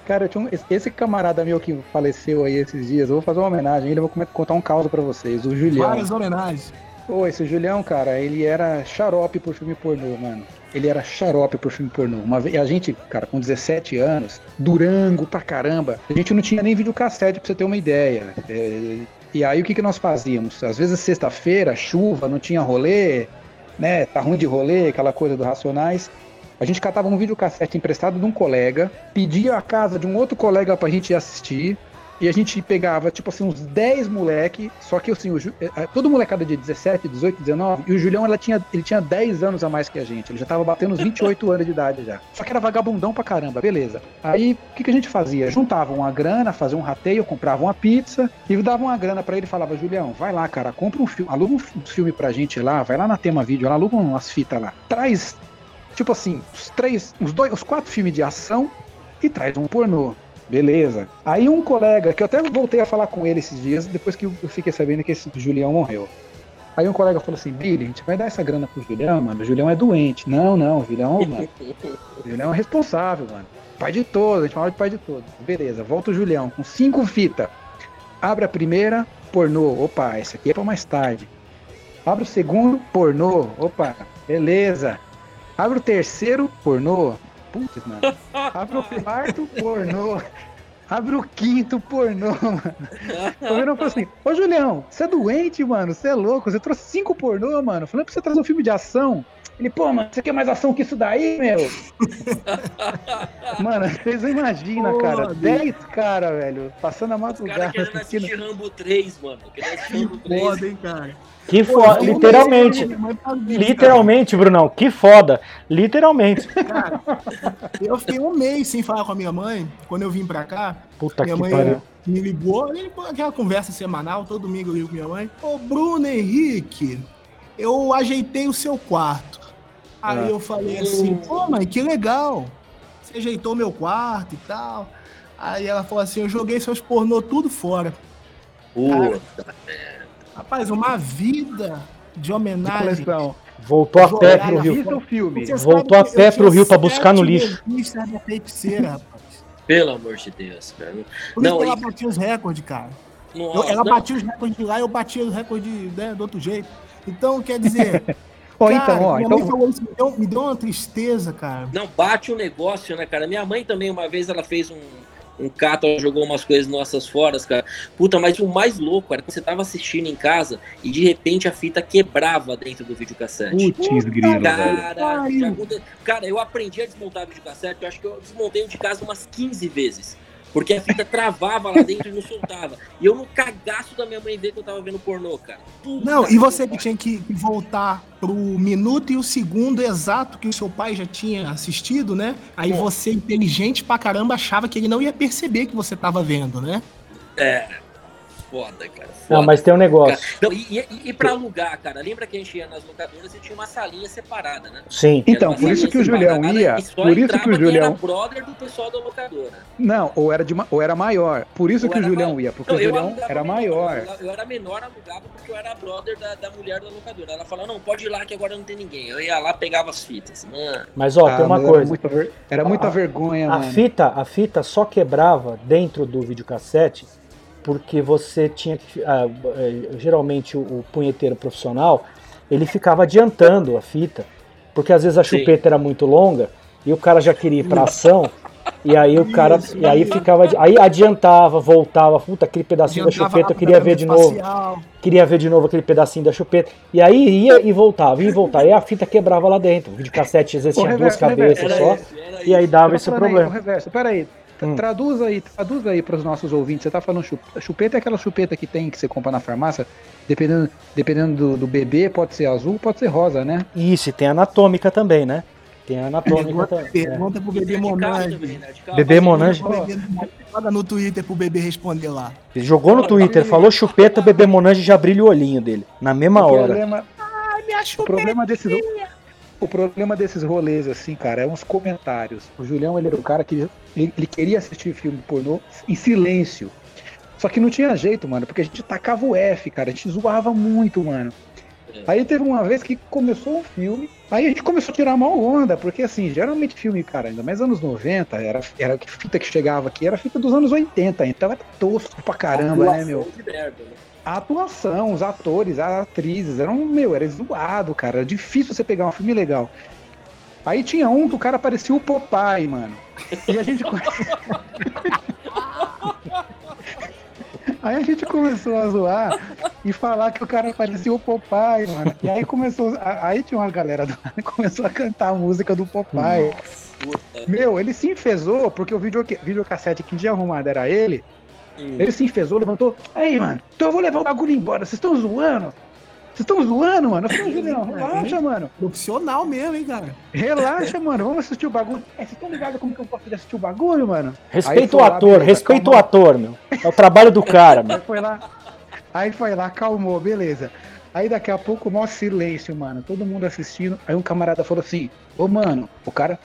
Cara, eu tinha um- esse- camarada meu que faleceu aí esses dias, eu vou fazer uma homenagem, ele eu vou contar um caos pra vocês. O Julião. Várias homenagens. Pô, esse Julião, cara, ele era xarope por filme pornô, mano. Ele era xarope por filme pornô. Uma vez, a gente, cara, com 17 anos, Durango pra caramba, a gente não tinha nem videocassete pra você ter uma ideia. É, e aí o que, que nós fazíamos? Às vezes sexta-feira, chuva, não tinha rolê, né? Tá ruim de rolê, aquela coisa do Racionais. A gente catava um videocassete emprestado de um colega, pedia a casa de um outro colega pra gente ir assistir. E a gente pegava, tipo assim, uns 10 moleque, só que assim, o eh, eh, todo molecada de 17, 18, 19, e o Julião ela tinha, ele tinha 10 anos a mais que a gente, ele já tava batendo uns 28 anos de idade já. Só que era vagabundão pra caramba, beleza. Aí, o que, que a gente fazia? Juntava uma grana, fazia um rateio, comprava uma pizza, e dava uma grana pra ele e falava, Julião, vai lá, cara, compra um filme, aluga um fi- filme pra gente lá, vai lá na Tema Vídeo, aluga umas fitas lá. Traz, tipo assim, os três, os dois, os quatro filmes de ação e traz um pornô. Beleza. Aí um colega, que eu até voltei a falar com ele esses dias, depois que eu fiquei sabendo que esse Julião morreu. Aí um colega falou assim, Billy, a gente vai dar essa grana pro Julião, mano. O Julião é doente. Não, não, o Julião, mano. O Julião é responsável, mano. Pai de todos, a gente fala de pai de todos. Beleza, volta o Julião com cinco fitas. Abre a primeira, pornô. Opa, esse aqui é pra mais tarde. Abre o segundo, pornô. Opa, beleza. Abre o terceiro, pornô. Putz, mano. Abre o quarto, pornô. Abre o quinto, pornô, mano. O Julião falou assim: Ô Julião, você é doente, mano. Você é louco. Você trouxe cinco pornô, mano. Falando pra você trazer um filme de ação. Ele, pô, mano, você quer mais ação que isso daí, meu? mano, vocês não imaginam, Pô, cara. bicho. Dez cara, velho, passando a Os caras madrugada querendo assistir Rambo 3, mano. Querendo assistir Rambo 3. Foda, hein, cara. Que Pô, foda, um literalmente. Literalmente, Brunão, que foda. Literalmente. Cara, eu fiquei um mês sem falar com a minha mãe. Quando eu vim pra cá, Puta minha que mãe pariu. me ligou, me ligou aquela conversa semanal, todo domingo eu ligo com minha mãe. Ô, Bruno Henrique, eu ajeitei o seu quarto. Aí Ah. eu falei assim, pô, mãe, que legal. Você ajeitou meu quarto e tal. Aí ela falou assim, eu joguei seus pornô tudo fora. Puta. Rapaz, uma vida de De homenagem. Voltou a pé Jogar pro Rio. Voltou sabe a que pé eu pro Rio pra buscar no lixo. Pelo amor de Deus, cara. Por Não, isso que ela e- batia os recordes, cara. Eu- Nossa, ela não. batia os recordes de lá e eu batia os recordes né, do outro jeito. Então, quer dizer. Ó, cara, então, ó, minha então, mãe falou isso, me deu, me deu uma tristeza, cara. Não, bate o negócio, né, cara? Minha mãe também, uma vez, ela fez um, um cato, ela jogou umas coisas nossas fora, cara. Puta, mas o mais louco era quando você tava assistindo em casa e de repente a fita quebrava dentro do videocassete. Putz, grilo. Cara, cara, eu aprendi a desmontar videocassete, eu acho que eu desmontei o de casa umas 15 vezes. Porque a fita travava lá dentro e não soltava. E eu no cagaço da minha mãe ver que eu tava vendo pornô, cara. Puta Não, e você que tinha que voltar pro minuto e o segundo exato que o seu pai já tinha assistido, né? Aí Pô. você, inteligente pra caramba, achava que ele não ia perceber que você tava vendo, né? É. Foda, cara. Foda. Não, mas tem um negócio. Não, e, e, e pra alugar, cara, lembra que a gente ia nas locadoras e tinha uma salinha separada, né? Sim. Era Então, por isso que o Julião ia. só Por isso que o Julião. era brother do pessoal da locadora. Não, ou era, de, ou era maior. Por isso Ou que o Julião maior. ia, porque Não, o Julião era maior. Eu, eu era menor, alugava porque eu era brother da, da mulher da locadora. Ela falou, não, pode ir lá que agora não tem ninguém. Eu ia lá, pegava as fitas. Mano, Mas ó, Ah, tem uma coisa. Era muita, ver- era muita A- vergonha, A mano. fita, a fita só quebrava dentro do videocassete porque você tinha que. ah, eh, geralmente o, o punheteiro profissional ele ficava adiantando a fita, porque às vezes a Sim. chupeta era muito longa e o cara já queria ir pra ação. E aí o cara, Isso, e aí ficava, aí adiantava, voltava, puta, aquele pedacinho da chupeta eu queria ver de novo, facial. queria ver de novo aquele pedacinho da chupeta. E aí ia e voltava, ia e voltava, e a fita quebrava lá dentro. O videocassete às vezes tinha duas reverso, cabeças só, e aí dava esse aí, problema. o reverso. Pera aí. Tra- Hum. Traduz aí, traduz aí para os nossos ouvintes. Você tá falando chup- chupeta é aquela chupeta que tem que você compra na farmácia, dependendo, dependendo do, do bebê, pode ser azul, pode ser rosa, né? Isso, e tem anatômica também, né? Tem a anatômica Pergunta, também. é. pergunta pro bebê De carro Monange. né? Bebê Monange. Joga no Twitter pro bebê responder lá. Ele jogou no Twitter, falou chupeta, o bebê Monange já brilha o olhinho dele. Na mesma O hora. problema, Ai, me o achou problema desses o problema desses rolês assim, cara, é uns comentários. O Julião, ele era o cara que ele, queria assistir filme pornô em silêncio. Só que não tinha jeito, mano, porque a gente tacava o F, cara, a gente zoava muito, mano. É. Aí teve uma vez que começou um filme, aí a gente começou a tirar mal onda, porque assim, geralmente filme, cara, ainda mais anos 90, era, era que fita que chegava aqui, era fita dos anos 80, então era tosco pra caramba, né, meu? De merda, né? A atuação, os atores, as atrizes, eram, meu, era zoado, cara. Era difícil você pegar um filme legal. Aí tinha um que o cara parecia o Popeye, mano. E a gente. Aí a gente começou a zoar e falar que o cara parecia o Popeye, mano. E aí começou. Aí tinha uma galera do começou a cantar a música do Popeye. Puta. Meu, ele se enfesou, porque o vídeo, videocassete que tinha arrumado era ele. Ele se enfesou, levantou. Aí, mano, então eu vou levar o bagulho embora. Vocês estão zoando? Vocês estão zoando, mano? Eu falei, Julião, relaxa, mano. Profissional mesmo, hein, cara? Relaxa, mano. Vamos assistir o bagulho. É, vocês estão ligados como que eu posso assistir o bagulho, mano? Aí Respeita o lá, ator, beleza, respeita o calma. ator, meu. É o trabalho do cara, Aí meu. foi lá. Aí foi lá, calmou, beleza. Aí daqui a pouco, maior silêncio, mano. Todo mundo assistindo. Aí um camarada falou assim: Ô, mano, o cara.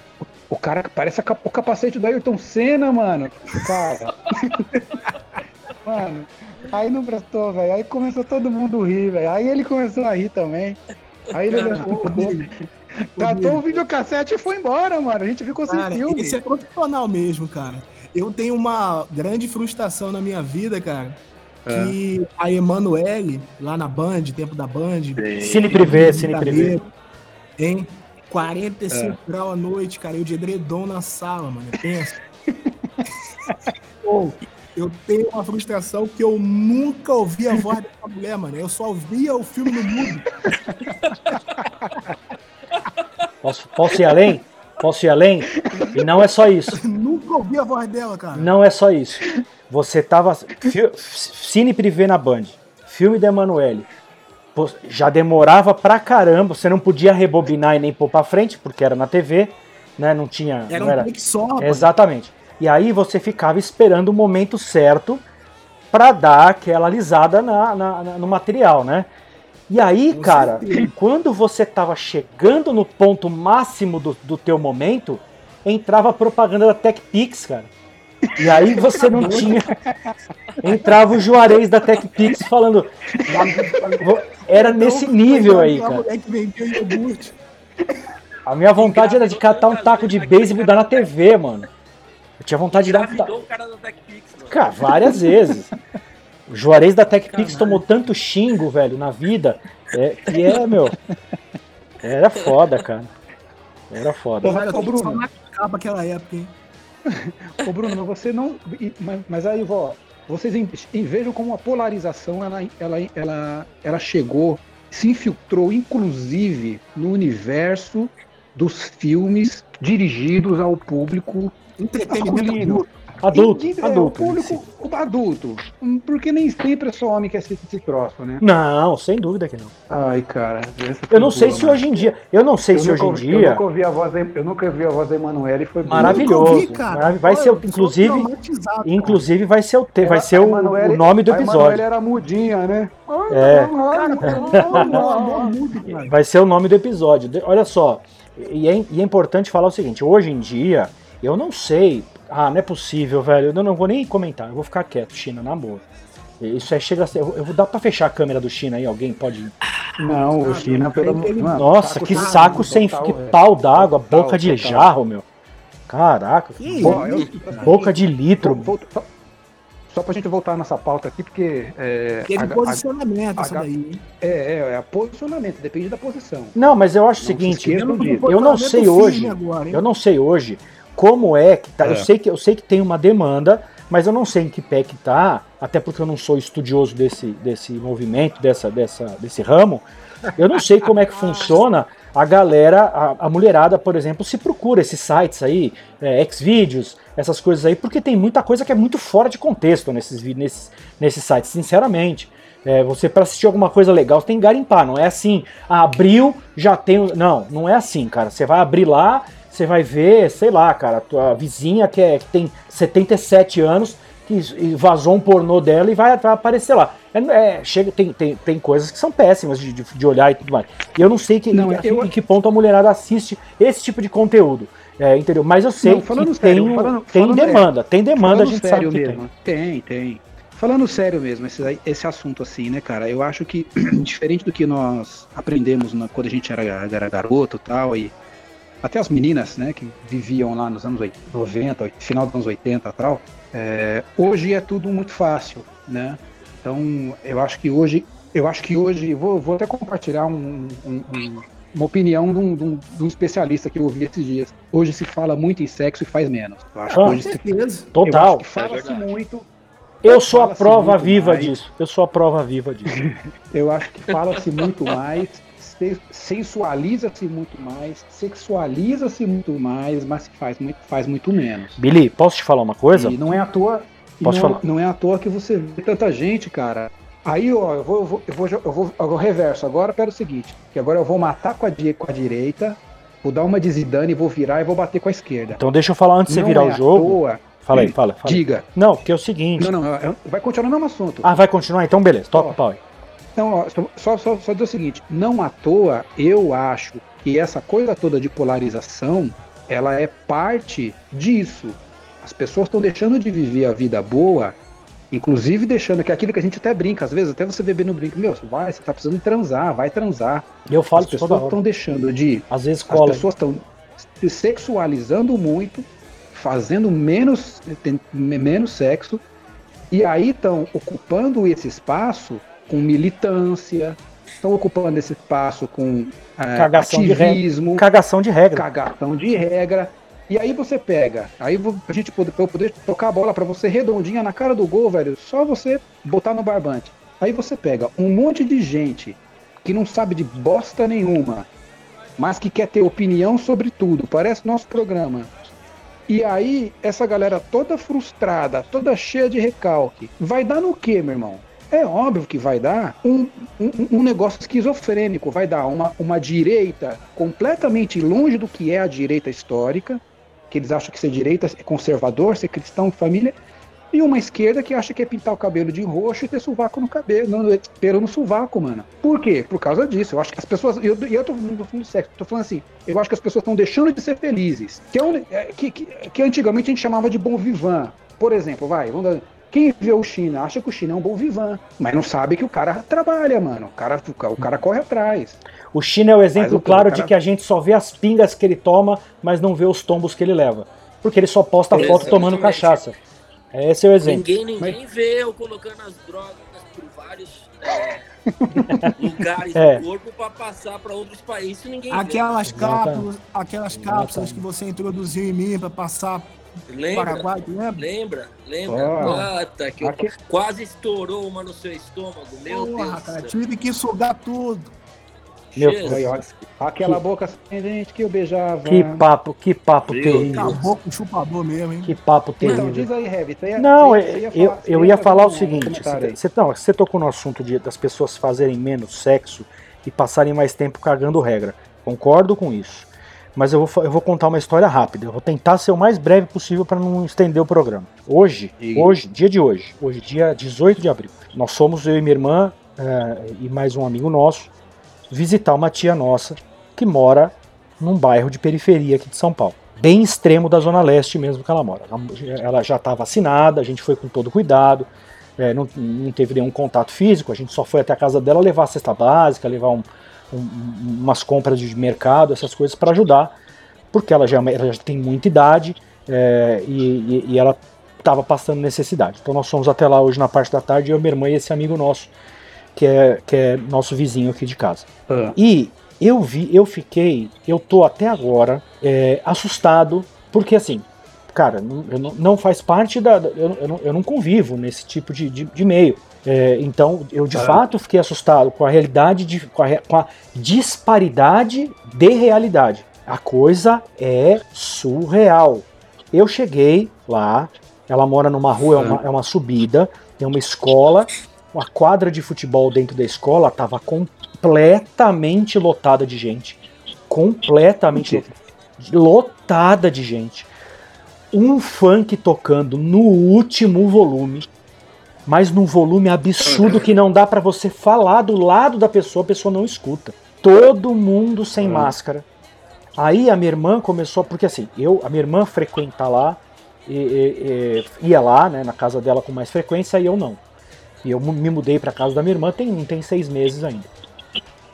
O cara parece a o capacete do Ayrton Senna, mano. Cara. mano. Aí não prestou, velho. Aí começou todo mundo a rir, velho. Aí ele começou a rir também. Aí ele levou o dedo, Catou o videocassete e foi embora, mano. A gente ficou sem Cara, filme. esse é profissional mesmo, cara. Eu tenho uma grande frustração na minha vida, cara. Que a Emanuele, lá na Band, tempo da Band. Cine Privé, Cine Privé. Hein? 45 graus à noite, cara. Eu de edredom na sala, mano. Pensa. Pô, eu tenho uma frustração que eu nunca ouvi a voz dessa mulher, mano. Eu só ouvia o filme no mudo. Posso, posso ir além? Posso ir além? E não é só isso. nunca ouvi a voz dela, cara. Não é só isso. Você tava. fi- Cine privê na Band. Filme da Emanuele. Já demorava pra caramba. Você não podia rebobinar e nem pôr pra frente, porque era na TV, né? Não tinha. Era não um take só. Exatamente. E aí você ficava esperando o momento certo pra dar aquela alisada na, na- no material, né? E aí, Com cara, certeza. quando você tava chegando no ponto máximo do, do teu momento, entrava a propaganda da TechPix, cara. E aí você não tinha. Entrava o Juarez da TechPix falando. Era nesse nível aí, cara. A minha vontade era de catar um taco de beisebol e dar na TV, mano. Eu tinha vontade de dar um o cara da TechPix, mano. Cara, várias vezes. O Juarez da TechPix tomou tanto xingo, velho, na vida, é, que é, meu. Era foda, cara. Era foda. Eu ô, Bruno. acaba aquela época, hein? Ô Bruno, mas você não. Mas, mas aí, vó, vocês vejam como a polarização ela, ela, ela, ela chegou, se infiltrou, inclusive, no universo dos filmes dirigidos ao público Entretenimento adulto. Adulto, E- é, adulto. O público adulto. Hum, Porque nem sempre é só homem que assiste esse troço, né? Não, sem dúvida que não. Ai, cara. essa Eu não sei se mano. hoje em dia. Eu não sei Eu se hoje em ouvi- Eu dia. nunca ouvi a voz eu nunca ouvi a voz da Emanuele e foi. Maravilhoso. Ouvi, cara. Maravilhoso. Vai Olha, ser, inclusive, inclusive vai ser o, te- vai ser a o, Emanuele- o nome do A Emanuele episódio. era mudinha, né? É. Vai ser o nome do episódio. Olha só, e é, e é importante falar o seguinte: hoje em dia, eu não sei. Ah, não é possível, velho. Eu não vou nem comentar, eu vou ficar quieto, China, na boa. Isso é, chega a ser. Eu vou dar pra fechar a câmera do China aí, alguém pode. Não, o China, pelo amor Nossa, saco que saco sem. total, Que é. pau d'água, Total, boca de total. jarro, meu. Caraca, Que bo- eu- boca de litro. Vol- vol- Só, só pra gente voltar nessa pauta aqui, porque. É, Teve a- a- posicionamento essa a- daí, é, é, é posicionamento, depende da posição. Não, mas eu acho o Não se seguinte: disso. eu não Posicionamento sei firme hoje. agora? Eu não sei hoje como é que tá. Eu, É. sei que, eu sei que tem uma demanda, mas eu não sei em que pé que tá, até porque eu não sou estudioso desse, desse movimento, dessa, dessa, desse ramo. Eu não sei como é que funciona a galera, a, a mulherada, por exemplo, se procura esses sites aí, é, Xvideos, essas coisas aí, porque tem muita coisa que é muito fora de contexto nesses, nesses, nesses sites, sinceramente. É, você para assistir alguma coisa legal, você tem que garimpar, não é assim, ah, abriu, já tem. Não, não é assim, cara. Você vai abrir lá, você vai ver, sei lá, cara, a tua vizinha que, é, que tem 77 anos, que vazou um pornô dela e vai, vai aparecer lá. É, é, chega, tem, tem, tem coisas que são péssimas de, de, de olhar e tudo mais. E eu não sei que, Não, em, eu- em que ponto a mulherada assiste esse tipo de conteúdo. É, entendeu? Mas eu sei Não, que sério, tem, falando- tem falando- é, demanda, tem demanda, a gente sabe que mesmo. Tem, tem. Falando sério mesmo, esse, esse assunto assim, né, cara? Eu acho que, diferente do que nós aprendemos na- quando a gente era, era garoto e tal, e até as meninas, né, que viviam lá nos anos 80, 90, final dos anos 80 e tal, é, hoje é tudo muito fácil, né? Então, eu acho que hoje, eu acho que hoje, vou, vou até compartilhar um, um, um- uma opinião de um, de um- de um especialista que eu ouvi esses dias. Hoje se fala muito em sexo e faz menos. Eu acho que Ah, hoje se, certeza. eu Total. acho que fala-se verdade. muito. Eu sou a prova viva mais. disso. Eu sou a prova viva disso. Eu acho que fala-se muito mais, se- sensualiza-se muito mais, sexualiza-se muito mais, mas se faz muito, faz muito menos. Billy, posso te falar uma coisa? E não é à toa. Posso não, falar? não é à toa que você vê tanta gente, cara. Aí, ó, eu vou, eu vou, eu vou, eu vou, eu vou reverso agora para o seguinte: que agora eu vou matar com a, com a direita, vou dar uma de Zidane e vou virar e vou bater com a esquerda. Então deixa eu falar antes de você virar é o jogo. toa- Fala aí, fala, fala. Diga. Não, porque é o seguinte. Não, não, eu- vai continuar no mesmo assunto. Ah, vai continuar? Então beleza, toca o pau aí. Então, ó, só, só, só dizer o seguinte: não à toa, eu acho que essa coisa toda de polarização ela é parte disso. As pessoas estão deixando de viver a vida boa, inclusive deixando que é aquilo que a gente até brinca, às vezes, até você beber no brinco, meu, vai, você tá precisando transar, vai transar. Eu falo As pessoas estão deixando de. Às vezes As cola. pessoas estão se sexualizando muito, fazendo menos, menos sexo, e aí estão ocupando esse espaço com militância, estão ocupando esse espaço com eh, Cagação de regra. ativismo, Cagação de regra. cagação de regra. E aí você pega, aí a gente poder, pra eu poder tocar a bola pra você redondinha na cara do gol, velho, só você botar no barbante. Aí você pega um monte de gente que não sabe de bosta nenhuma, mas que quer ter opinião sobre tudo, parece nosso programa. E aí, essa galera toda frustrada, toda cheia de recalque, vai dar no quê, meu irmão? É óbvio que vai dar um, um, um negócio esquizofrênico, vai dar uma, uma direita completamente longe do que é a direita histórica, que eles acham que ser direita é conservador, ser cristão, família, e uma esquerda que acha que é pintar o cabelo de roxo e ter sovaco no cabelo, no, pelo no sovaco, mano. Por quê? Por causa disso. Eu acho que as pessoas. E eu, eu tô não tô falando de sexo, tô falando assim, eu acho que as pessoas estão deixando de ser felizes. Que, é um- é, que, que, que antigamente a gente chamava de bom vivant. Por exemplo, vai, vamos dar. Quem vê o China acha que o China é um bom vivant, mas não sabe que o cara trabalha, mano. O cara, o ca- o cara corre atrás. O China é o exemplo Mas o claro cara- de que a gente só vê as pingas que ele toma, mas não vê os tombos que ele leva. Porque ele só posta foto Exatamente. tomando cachaça. Esse é o exemplo. Ninguém, ninguém vê eu colocando as drogas por vários é, lugares É. do corpo pra passar pra outros países. Ninguém vê. Aquelas Exatamente. cápsulas, aquelas cápsulas que você introduziu em mim pra passar Lembra? Paraguai, lembra? Lembra? Lembra? Tá, que eu- Aqui- quase estourou uma no seu estômago. Meu Porra, Deus. cara, tive que sugar tudo. Meu Jesus. Aquela boca pendente que eu beijava. Que papo, que papo Viu? terrível. Acabou com o chupador mesmo, hein? Que papo terrível. diz aí, Heavy. ia- Não, você eu, ia- você eu, eu ia falar o seguinte: você, não, você tocou no assunto de, das pessoas fazerem menos sexo e passarem mais tempo cagando regra. Concordo com isso. Mas eu vou, eu vou contar uma história rápida. Eu vou tentar ser o mais breve possível para não estender o programa. Hoje, Diga. hoje, dia de hoje, hoje, dia 18 de abril, nós somos eu e minha irmã eh, e mais um amigo nosso visitar uma tia nossa que mora num bairro de periferia aqui de São Paulo. Bem extremo da Zona Leste mesmo que ela mora. Ela- Ela já está vacinada, a gente foi com todo cuidado, é, não, não teve nenhum contato físico, a gente só foi até a casa dela levar a cesta básica, levar um- um- umas compras de mercado, essas coisas para ajudar, porque ela já, ela já tem muita idade é, e, e- e ela estava passando necessidade. Então nós fomos até lá hoje na parte da tarde, eu, minha irmã e esse amigo nosso, que é, que é nosso vizinho aqui de casa. Ah, E eu vi, eu fiquei, eu tô até agora é, assustado, porque assim, cara, não, não, faz parte da. da- Eu, eu não, eu não convivo nesse tipo de, de, de meio. É, então, eu de Ah. fato fiquei assustado com a realidade, de, com, a, com a disparidade de realidade. A coisa é surreal. Eu cheguei lá, ela mora numa rua, é uma, é uma subida, tem uma escola, uma quadra de futebol dentro da escola estava completamente lotada de gente. Completamente lotada de gente. Um funk tocando no último volume, mas num volume absurdo que não dá pra você falar do lado da pessoa, a pessoa não escuta. Todo mundo sem Uhum. máscara. Aí a minha irmã começou, porque assim, eu, a minha irmã frequenta lá, e, e- e- ia lá, né, na casa dela com mais frequência, e eu não. E eu me mudei pra casa da minha irmã, tem, tem seis meses ainda.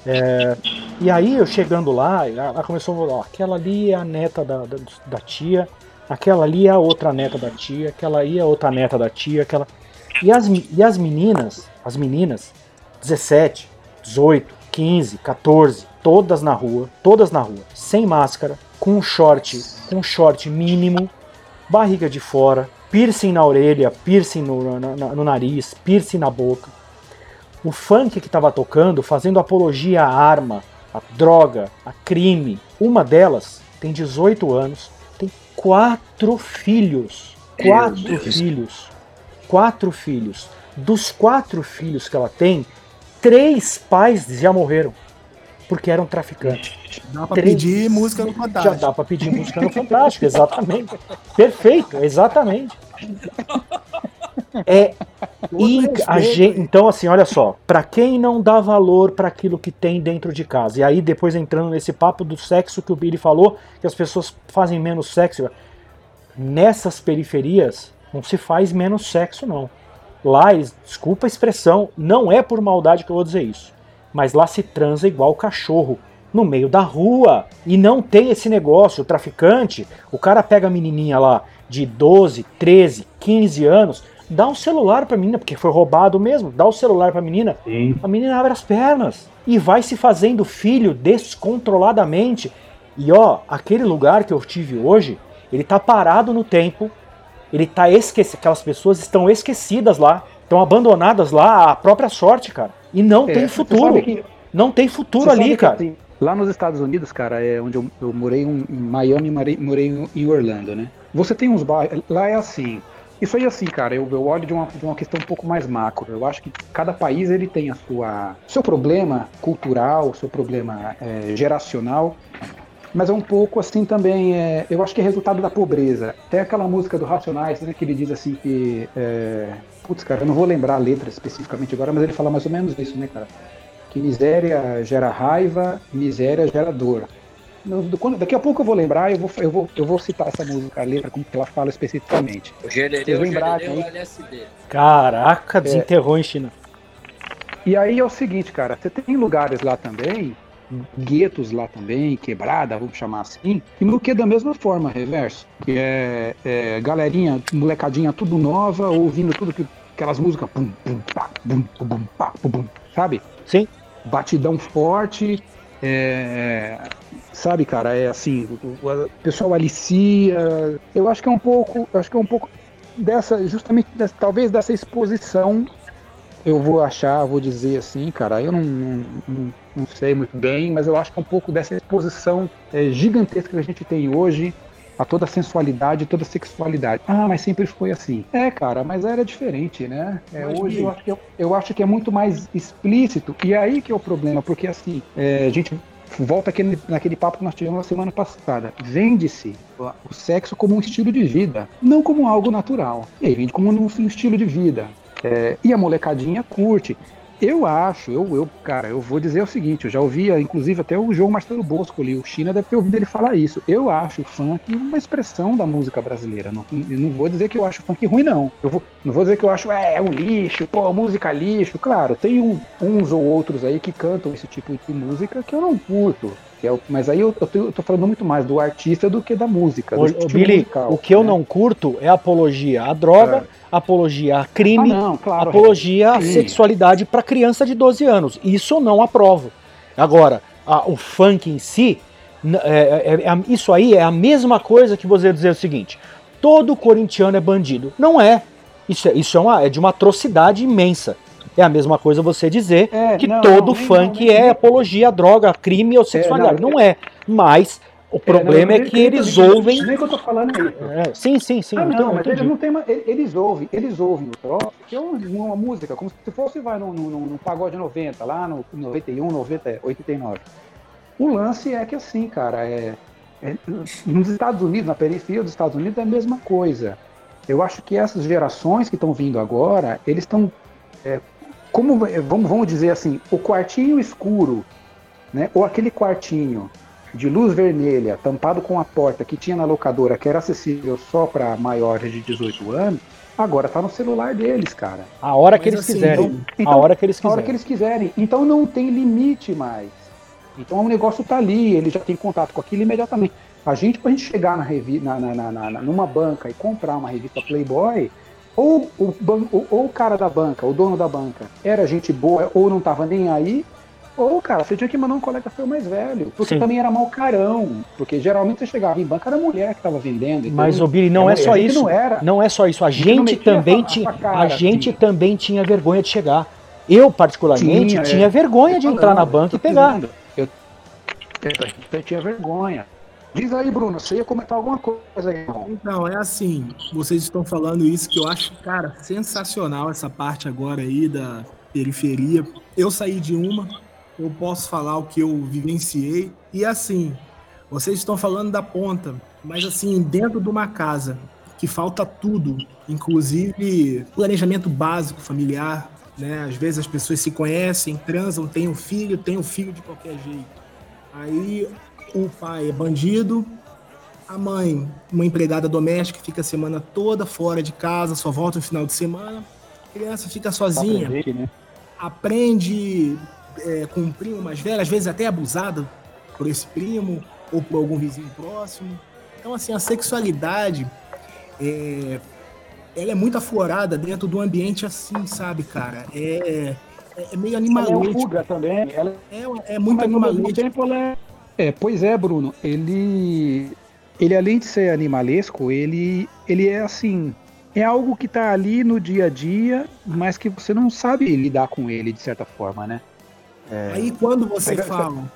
É, e aí eu chegando lá, ela começou a falar, ó, aquela ali é a neta da, da, da tia, aquela ali é a outra neta da tia, aquela aí é a outra neta da tia, aquela. E as, e as meninas, as meninas, 17, 18, 15, 14, todas na rua, todas na rua, sem máscara, com um short, com short mínimo, barriga de fora, piercing na orelha, piercing no, na- no nariz, piercing na boca. O funk que estava tocando, fazendo apologia à arma, à droga, a crime. Uma delas tem 18 anos, tem quatro filhos. Quatro filhos. Quatro filhos. Dos quatro filhos que ela tem, três pais já morreram. Porque eram traficantes. Dá pra Três. pedir música no Já Fantástico. dá pra pedir música no Fantástico, exatamente. Perfeito, exatamente. É a gen- então assim, olha só, Pra quem não dá valor para aquilo que tem dentro de casa. E aí depois entrando nesse papo do sexo que o Billy falou, que as pessoas fazem menos sexo. Nessas periferias não se faz menos sexo não. Lá, desculpa a expressão, não é por maldade que eu vou dizer isso, mas lá se transa igual cachorro no meio da rua e não tem esse negócio, o traficante, o cara pega a menininha lá de 12, 13, 15 anos, dá um celular pra menina, porque foi roubado mesmo, dá o celular pra menina, Sim. a menina abre as pernas e vai se fazendo filho descontroladamente. E ó, aquele lugar que eu tive hoje, ele tá parado no tempo, ele tá esquecido, aquelas pessoas estão esquecidas lá, estão abandonadas lá à própria sorte, cara. E não É, tem futuro. que- Não tem futuro Você ali, cara. assim, lá nos Estados Unidos, cara, é onde eu, eu morei um- em Miami, morei, morei em- Orlando, né? Você tem uns bairros. Lá é assim. Isso aí, assim, cara, eu, eu olho de uma, de uma questão um pouco mais macro. Eu acho que cada país ele tem a sua seu problema cultural, seu problema é, geracional. Mas é um pouco assim também, é, eu acho que é resultado da pobreza. Tem aquela música do Racionais, né, que ele diz assim que. É, putz, cara, eu não vou lembrar a letra especificamente agora, mas ele fala mais ou menos isso, né, cara? Que miséria gera raiva, miséria gera dor. Quando- daqui a pouco eu vou lembrar, eu vou, eu vou, eu vou citar essa música, a letra, como que ela fala especificamente. O Gererê, Vocês o? LSD. Caraca, desenterrou em China. E aí é o seguinte, cara, você tem lugares lá também, guetos lá também, quebrada, vamos chamar assim, e no que da mesma forma, reverso, que é, é galerinha, molecadinha tudo nova, ouvindo tudo que aquelas músicas, pum, pum, pá, bum, pum, bum, pá, bum, sabe? Sim. Batidão forte, é, sabe, cara, é assim, o, o- o pessoal alicia, eu acho que é um pouco, acho que é um pouco dessa, justamente, dessa- talvez dessa exposição eu vou achar, vou dizer assim, cara, eu não, não, não- não sei muito bem, mas eu acho que é um pouco dessa exposição é, gigantesca que a gente tem hoje a toda a sensualidade, toda a sexualidade. Ah, mas sempre foi assim. É, cara, mas era diferente, né? É, hoje eu acho, que é, eu acho que é muito mais explícito, e é aí que é o problema, porque assim, é, a gente volta aquele, naquele papo que nós tivemos na semana passada. Vende-se o sexo como um estilo de vida, não como algo natural. E aí vende como um estilo de vida. É, e a molecadinha curte. Eu acho, eu, eu, cara, eu vou dizer o seguinte, eu já ouvia, inclusive, até o João Marcelo Bosco ali, o China deve ter ouvido ele falar isso. Eu acho o funk uma expressão da música brasileira. Não, não vou dizer que eu acho o funk ruim, não. Eu vou, não vou dizer que eu acho, é, é um lixo, pô, música lixo. Claro, tem um- uns ou outros aí que cantam esse tipo de música que eu não curto. Que é o- mas aí eu, eu, tô, eu falando muito mais do artista do que da música. do ô, estilo Billy, musical, o que eu né? não curto é apologia à droga, É. apologia a Ah, crime, não, claro. apologia à sexualidade para criança de 12 anos. Isso eu não aprovo. Agora, a- o funk em si, n- é- é- é- isso aí é a mesma coisa que você dizer o seguinte: todo corintiano é bandido. Não é. Isso é, isso é, uma- é de uma atrocidade imensa. É a mesma coisa você dizer É, que não, todo não, funk não, é apologia à droga, a crime ou sexualidade. não, não, é. Mas o problema não, é que nem- eles nem- ouvem. Nem que eu tô falando isso. É, sim, sim, sim. Ah, então, não, mas entendi. eles não tem uma, eles ouvem, eles ouvem o troço, que é uma, música, como se fosse vai no, no- no pagode 90, lá no 91, 90, 89. O lance é que assim, cara, é, é- nos Estados Unidos, na periferia dos Estados Unidos é a mesma coisa. Eu acho que essas gerações que estão vindo agora, eles estão, é, como é, vamos, vamos dizer assim, o quartinho escuro, né, ou aquele quartinho de luz vermelha, tampado com a porta que tinha na locadora, que era acessível só para maiores de 18 anos, agora tá no celular deles, cara. A hora que Mas eles assim, quiserem. então- a hora que eles A quiserem. hora que eles quiserem. Então não tem limite mais. Então o negócio tá ali, ele já tem contato com aquilo imediatamente. A gente, pra gente chegar na revi na, na, na- na- numa banca e comprar uma revista Playboy, ou o, ban- ou, o cara da banca, o dono da banca, era gente boa ou não tava nem aí, Ou, cara, você tinha que mandar um colega seu mais velho. Porque Sim. também era mal carão. Porque geralmente você chegava em banco, era a mulher que tava vendendo. então Mas, ô Billy, não é a só isso. Não era. Não é só isso. A gente também a tinha. cara, A gente assim. também tinha vergonha de chegar. Eu, particularmente, Tinha, tinha, é. vergonha de entrar na banca e pegar. Eu, eu, eu tinha vergonha. Diz aí, Bruno, você ia comentar alguma coisa aí, irmão. Então, é assim, vocês estão falando isso que eu acho, cara, sensacional essa parte agora aí da periferia. Eu saí de uma, eu posso falar o que eu vivenciei. E assim, vocês estão falando da ponta, mas assim, dentro de uma casa que falta tudo, inclusive planejamento básico familiar, né? Às vezes as pessoas se conhecem, transam, tem um filho, tem um filho de qualquer jeito. Aí o pai é bandido, a mãe, uma empregada doméstica, fica a semana toda fora de casa, só volta no final de semana. A criança fica sozinha, Aprender, né? aprende é, com um primo mais velho, às vezes até abusada por esse primo ou por algum vizinho próximo. Então, assim, a sexualidade é, ela é muito aflorada dentro do ambiente assim, sabe, cara? É, é, é meio Ela é animalesco. fuga também. Ela É, é muito tempo, ela é... é, pois é, Bruno. Ele, ele além de ser animalesco, ele, ele é assim, é algo que tá ali no dia a dia, mas que você não sabe lidar com ele de certa forma, né? Aí quando você Pega- fala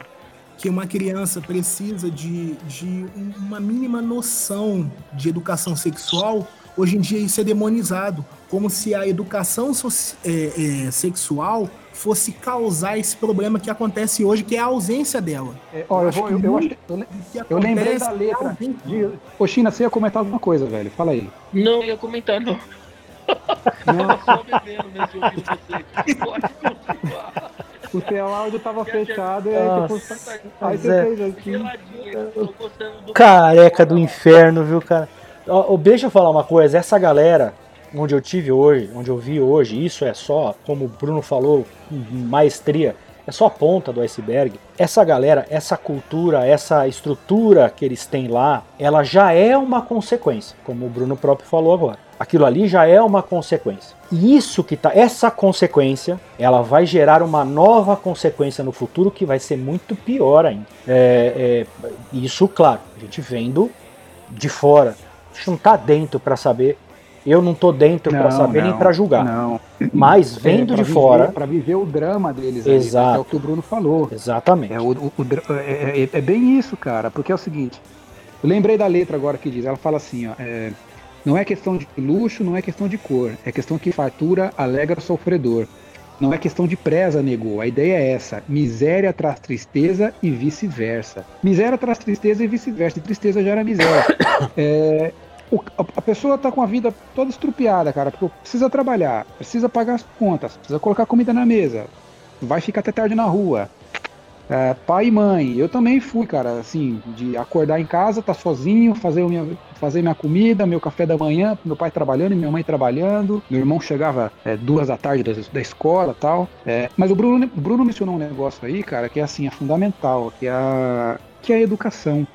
que uma criança precisa de, de um- uma mínima noção de educação sexual, hoje em dia isso é demonizado, como se a educação soci- é, é, sexual fosse causar esse problema que acontece hoje, que é a ausência dela. É, ó, eu, acho vou, que eu, eu, achei- eu O que eu lembrei da é letra. De... Ô, China, você ia comentar alguma coisa, velho? Fala aí. Não ia comentar, não. Não, Só bebendo mesmo ouvindo você. Pode continuar. o seu áudio tava fechado e Nossa, aí, tipo, aí mas você é. fez assim. Careca do inferno, viu, cara? Ó, deixa eu falar uma coisa, essa galera onde eu tive hoje, onde eu vi hoje, isso é só, como o Bruno falou, maestria, é só a ponta do iceberg. Essa galera, essa cultura, essa estrutura que eles têm lá, ela já é uma consequência, como o Bruno próprio falou agora. Aquilo ali já é uma consequência. E isso que tá, essa consequência, ela vai gerar uma nova consequência no futuro que vai ser muito pior ainda. É, é, isso, claro, a gente vendo de fora. A gente não tá dentro para saber. Eu não tô dentro para saber nem para julgar. Não. Mas vendo É, de viver- fora, Pra viver o drama deles. ali, Exato. que é o que o Bruno falou. exatamente. É, o, o- o dra- é, é- é bem isso, cara, porque é o seguinte. Eu lembrei da letra agora que diz, ela fala assim, ó, é, não é questão de luxo, não é questão de cor, é questão que fartura alegra o sofredor. Não é questão de presa, negou. A ideia é essa: miséria traz tristeza e vice-versa. Miséria traz tristeza e vice-versa. E tristeza gera miséria. É, o- a, pessoa tá com a vida toda estrupiada, cara, porque precisa trabalhar, precisa pagar as contas, precisa colocar comida na mesa, vai ficar até tarde na rua. É, pai e mãe, eu também fui, cara, assim, de acordar em casa, tá sozinho, fazer, minha, fazer minha comida, meu café da manhã, meu pai trabalhando e minha mãe trabalhando, meu irmão chegava é, duas da tarde da, da escola tal. É, mas o Bruno, Bruno mencionou um negócio aí, cara, que é assim, é fundamental, que é a, que é a educação.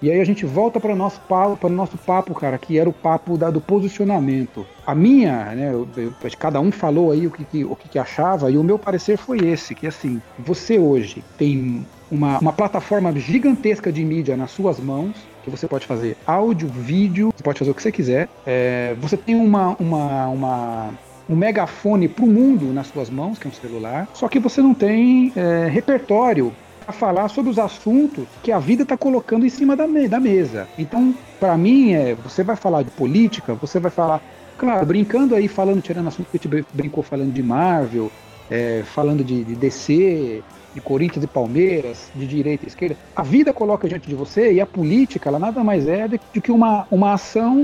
E aí a gente volta para o nosso papo, para nosso papo, cara, que era o papo da, do posicionamento. A minha, né, eu- eu- cada um falou aí o que, que- o que, que achava, e o meu parecer foi esse, que assim, você hoje tem uma, uma plataforma gigantesca de mídia nas suas mãos, que você pode fazer áudio, vídeo, você pode fazer o que você quiser. É, você tem uma, uma, uma, um megafone para o mundo nas suas mãos, que é um celular, só que você não tem é, repertório falar sobre os assuntos que a vida está colocando em cima da, me- da mesa. Então, para mim, é, você vai falar de política, você vai falar, claro, brincando aí, falando, tirando assunto que a gente brin- brincou falando de Marvel, é, falando de, de DC, de Corinthians e Palmeiras, de direita e esquerda. A vida coloca diante de você e a política, ela nada mais é do que uma, uma ação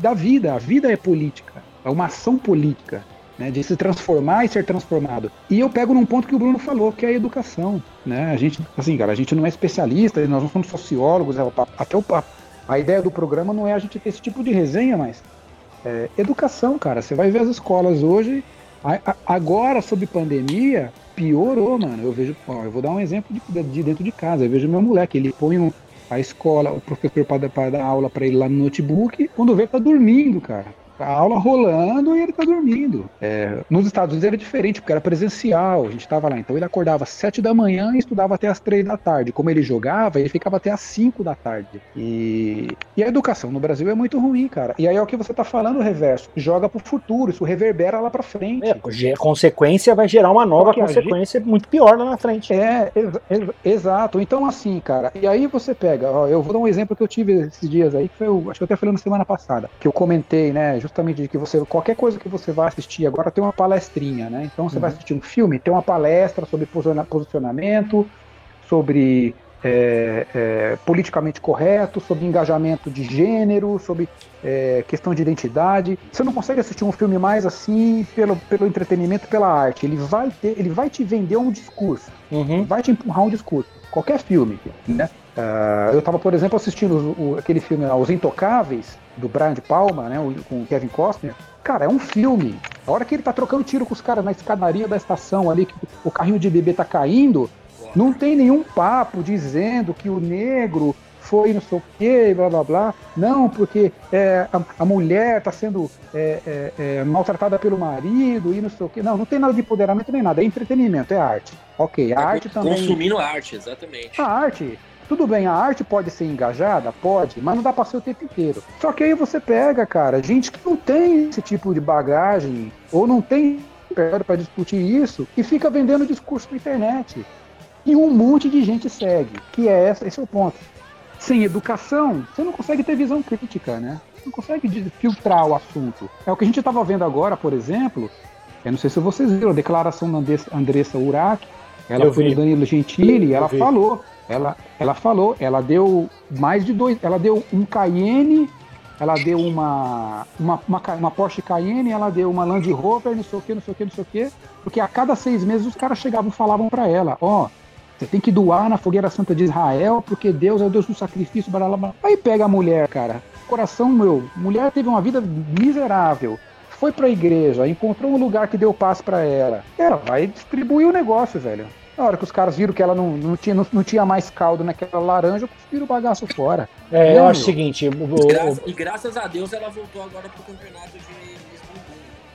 da vida. A vida é política, é uma ação política. Né, de se transformar e ser transformado. E eu pego num ponto que o Bruno falou, que é a educação. Né? A gente, assim, cara, a gente não é especialista, nós não somos sociólogos, é até o papo. A ideia do programa não é a gente ter esse tipo de resenha, mas é, educação, cara. Você vai ver as escolas hoje. a- a- agora, sob pandemia, piorou, mano. Eu vejo, ó, eu vou dar um exemplo de, de dentro de casa. Eu vejo meu moleque, ele põe um- a escola, o professor para dar aula para ele lá no notebook, quando vê, tá dormindo, cara. A aula rolando e ele tá dormindo. É, nos Estados Unidos era diferente, porque era presencial, a gente tava lá. Então ele acordava às 7 da manhã e estudava até às 3 da tarde. Como ele jogava, ele ficava até às 5 da tarde. E, e a educação no Brasil é muito ruim, cara. E aí é o que você tá falando, reverso. Joga pro futuro, isso reverbera lá pra frente. É, a consequência vai gerar uma nova Porque consequência muito pior lá na frente. É, ex- ex- exato. Então, assim, cara, e aí você pega, ó, eu vou dar um exemplo que eu tive esses dias aí, que foi, acho que eu até falei na semana passada, que eu comentei, né, justamente de que você, qualquer coisa que você vai assistir agora tem uma palestrinha, né? Então você vai assistir um filme, tem uma palestra sobre posiciona- posicionamento, sobre é, é, politicamente correto, sobre engajamento de gênero, sobre é, questão de identidade. Você não consegue assistir um filme mais assim pelo, pelo entretenimento, pela arte. Ele vai ter, ele vai te vender um discurso, Uhum. vai te empurrar um discurso. Qualquer filme, né? Ah, eu estava, por exemplo, assistindo o- o- aquele filme Os Intocáveis, do Brian de Palma, né, com o Kevin Costner. Cara, é um filme. A hora que ele tá trocando tiro com os caras na escadaria da estação ali, que o carrinho de bebê tá caindo, não tem nenhum papo dizendo que o negro foi não sei o quê, blá blá blá. Não, porque é, a, a mulher está sendo é, é, é, maltratada pelo marido e não sei o quê. Não, não tem nada de empoderamento nem nada. É entretenimento, é arte. Ok, a arte também. Consumindo arte, exatamente. A arte, tudo bem, a arte pode ser engajada? Pode, mas não dá pra ser o tempo inteiro. Só que aí você pega, cara, gente que não tem esse tipo de bagagem, ou não tem pra discutir isso, e fica vendendo discurso na internet. E um monte de gente segue, que é essa, esse é o ponto. Sem educação, você não consegue ter visão crítica, né? Você não consegue filtrar o assunto. É o que a gente estava vendo agora, por exemplo. Eu não sei se vocês viram a declaração da Andressa- Urach. Ela Eu foi vi. no Danilo Gentili, Eu ela vi. falou. Ela, ela falou, ela deu mais de dois. Ela deu um Cayenne, ela deu uma, uma, uma, uma Porsche Cayenne, ela deu uma Land Rover, não sei o que, não sei o que, não sei o que. Porque a cada seis meses os caras chegavam e falavam pra ela: Ó, você tem que doar na fogueira santa de Israel, porque Deus é o Deus do sacrifício, blá, blá, blá. Aí pega a mulher, cara. Coração meu, mulher teve uma vida miserável. Foi pra igreja, encontrou um lugar que deu paz pra ela. Ela vai distribuir o negócio, velho. Na hora que os caras viram que ela não, não, tinha, não, não tinha mais caldo naquela laranja, cuspiram o bagaço fora. É, eu acho o seguinte. o- E, o- graças, e graças a Deus ela voltou agora pro campeonato de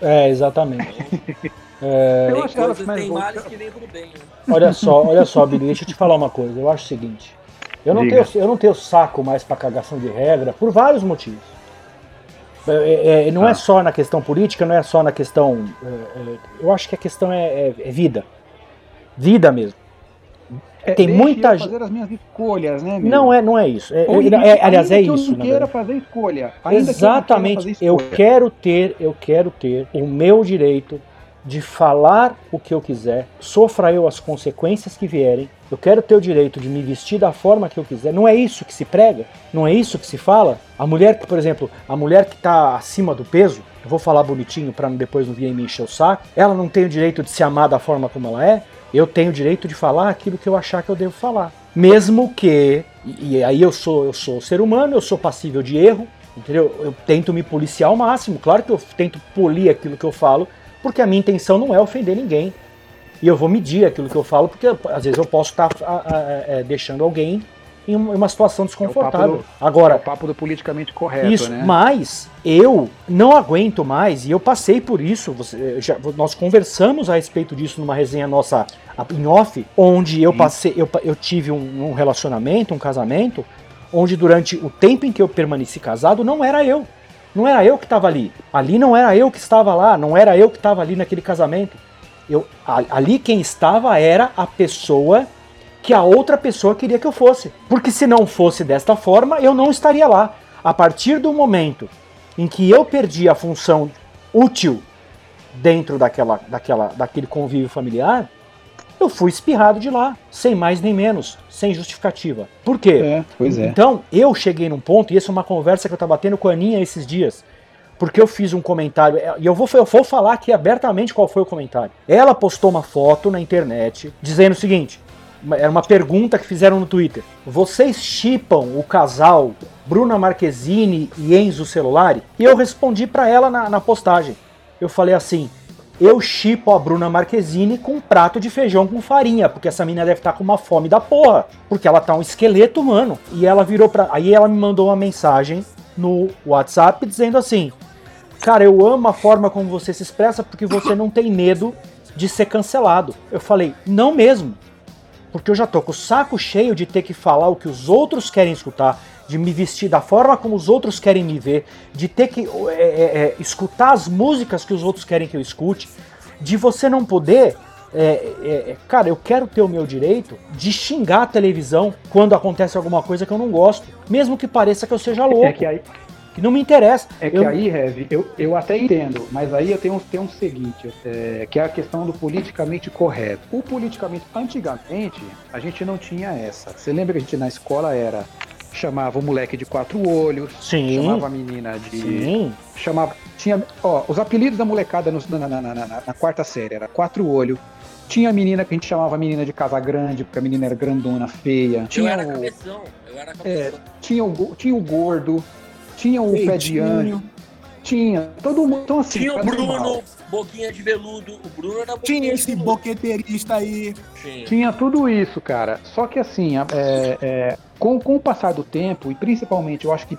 é, exatamente. É, Eu acho que tem males que vêm pro bem. Né? olha só, olha só, Billy, deixa eu te falar uma coisa. Eu acho o seguinte. Eu não, Diga. tenho, eu não tenho saco mais pra cagação de regra por vários motivos. É, é, é, não é Ah. só na questão política, não é só na questão. é, é, eu acho que a questão é, é- é vida. Vida mesmo. É, Tem muita eu gente- fazer as minhas escolhas, né, meu? Não é, não é isso. É, Ou é- aliás, é que isso. Eu não queira fazer escolha. Ainda que eu Exatamente. fazer Eu escolha. quero ter, eu quero ter o meu direito de falar o que eu quiser, sofra eu as consequências que vierem. Eu quero ter o direito de me vestir da forma que eu quiser. Não é isso que se prega? Não é isso que se fala? A mulher que, por exemplo, a mulher que está acima do peso, eu vou falar bonitinho para depois não vir me encher o saco, ela não tem o direito de se amar da forma como ela é. Eu tenho o direito de falar aquilo que eu achar que eu devo falar. Mesmo que, e, aí eu sou, eu sou ser humano, eu sou passível de erro, entendeu? Eu tento me policiar ao máximo. Claro que eu tento polir aquilo que eu falo, porque a minha intenção não é ofender ninguém. E eu vou medir aquilo que eu falo, porque às vezes eu posso estar ah, ah, eh, deixando alguém em uma situação desconfortável. do- Agora, É o papo do politicamente correto, isso, né? mas eu não aguento mais, e eu passei por isso, você- já- nós conversamos a respeito disso numa resenha nossa em off, onde eu passei, eu, eu tive um, um relacionamento, um casamento, onde durante o tempo em que eu permaneci casado, não era eu. Não era eu que estava ali. Ali não era eu que estava lá, não era eu que estava ali naquele casamento. Eu, ali quem estava era a pessoa que a outra pessoa queria que eu fosse. Porque se não fosse desta forma, eu não estaria lá. A partir do momento em que eu perdi a função útil dentro daquela, daquela, daquele convívio familiar, eu fui espirrado de lá, sem mais nem menos, sem justificativa. Por quê? É, pois é. Então, eu cheguei num ponto, e essa é uma conversa que eu tava tendo com a Aninha esses dias, porque eu fiz um comentário, e eu vou, eu vou falar aqui abertamente qual foi o comentário. Ela postou uma foto na internet dizendo o seguinte: era uma pergunta que fizeram no Twitter. Vocês chipam o casal Bruna Marquezine e Enzo Celulari? E eu respondi pra ela na, na postagem. Eu falei assim: eu chipo a Bruna Marquezine com um prato de feijão com farinha, porque essa menina deve estar com uma fome da porra, porque ela tá um esqueleto humano. E ela virou pra. Aí ela me mandou uma mensagem no WhatsApp dizendo assim: cara, eu amo a forma como você se expressa porque você não tem medo de ser cancelado. Eu falei, não mesmo. Porque eu já tô com o saco cheio de ter que falar o que os outros querem escutar, de me vestir da forma como os outros querem me ver, de ter que é, é, é, escutar as músicas que os outros querem que eu escute, de você não poder. é, é, cara, eu quero ter o meu direito de xingar a televisão quando acontece alguma coisa que eu não gosto, mesmo que pareça que eu seja louco, É que aí, que não me interessa. É que Eu- aí, Rev, eu, eu até entendo, mas aí eu tenho, tenho um seguinte, é, que é a questão do politicamente correto. O politicamente, antigamente, a gente não tinha essa. Você lembra que a gente na escola era, chamava o moleque de quatro olhos, Sim. chamava a menina de... Sim. Chamava, tinha, ó, os apelidos da molecada no- na, na- na- na- na quarta série era quatro olho. Tinha a menina que a gente chamava a menina de casa grande, porque a menina era grandona, feia. Eu Tinha era o, cabeção. Eu era é, cabeção. tinha, o, tinha o gordo, tinha o pé de anjo, tinha todo mundo. Então, assim, Tinha o. Bruno, boquinha de veludo. O Bruno era boquinha Tinha esse veludo. boqueterista aí. Tinha. Tinha tudo isso, cara. Só que assim, é, é, com, com o passar do tempo, e principalmente eu acho que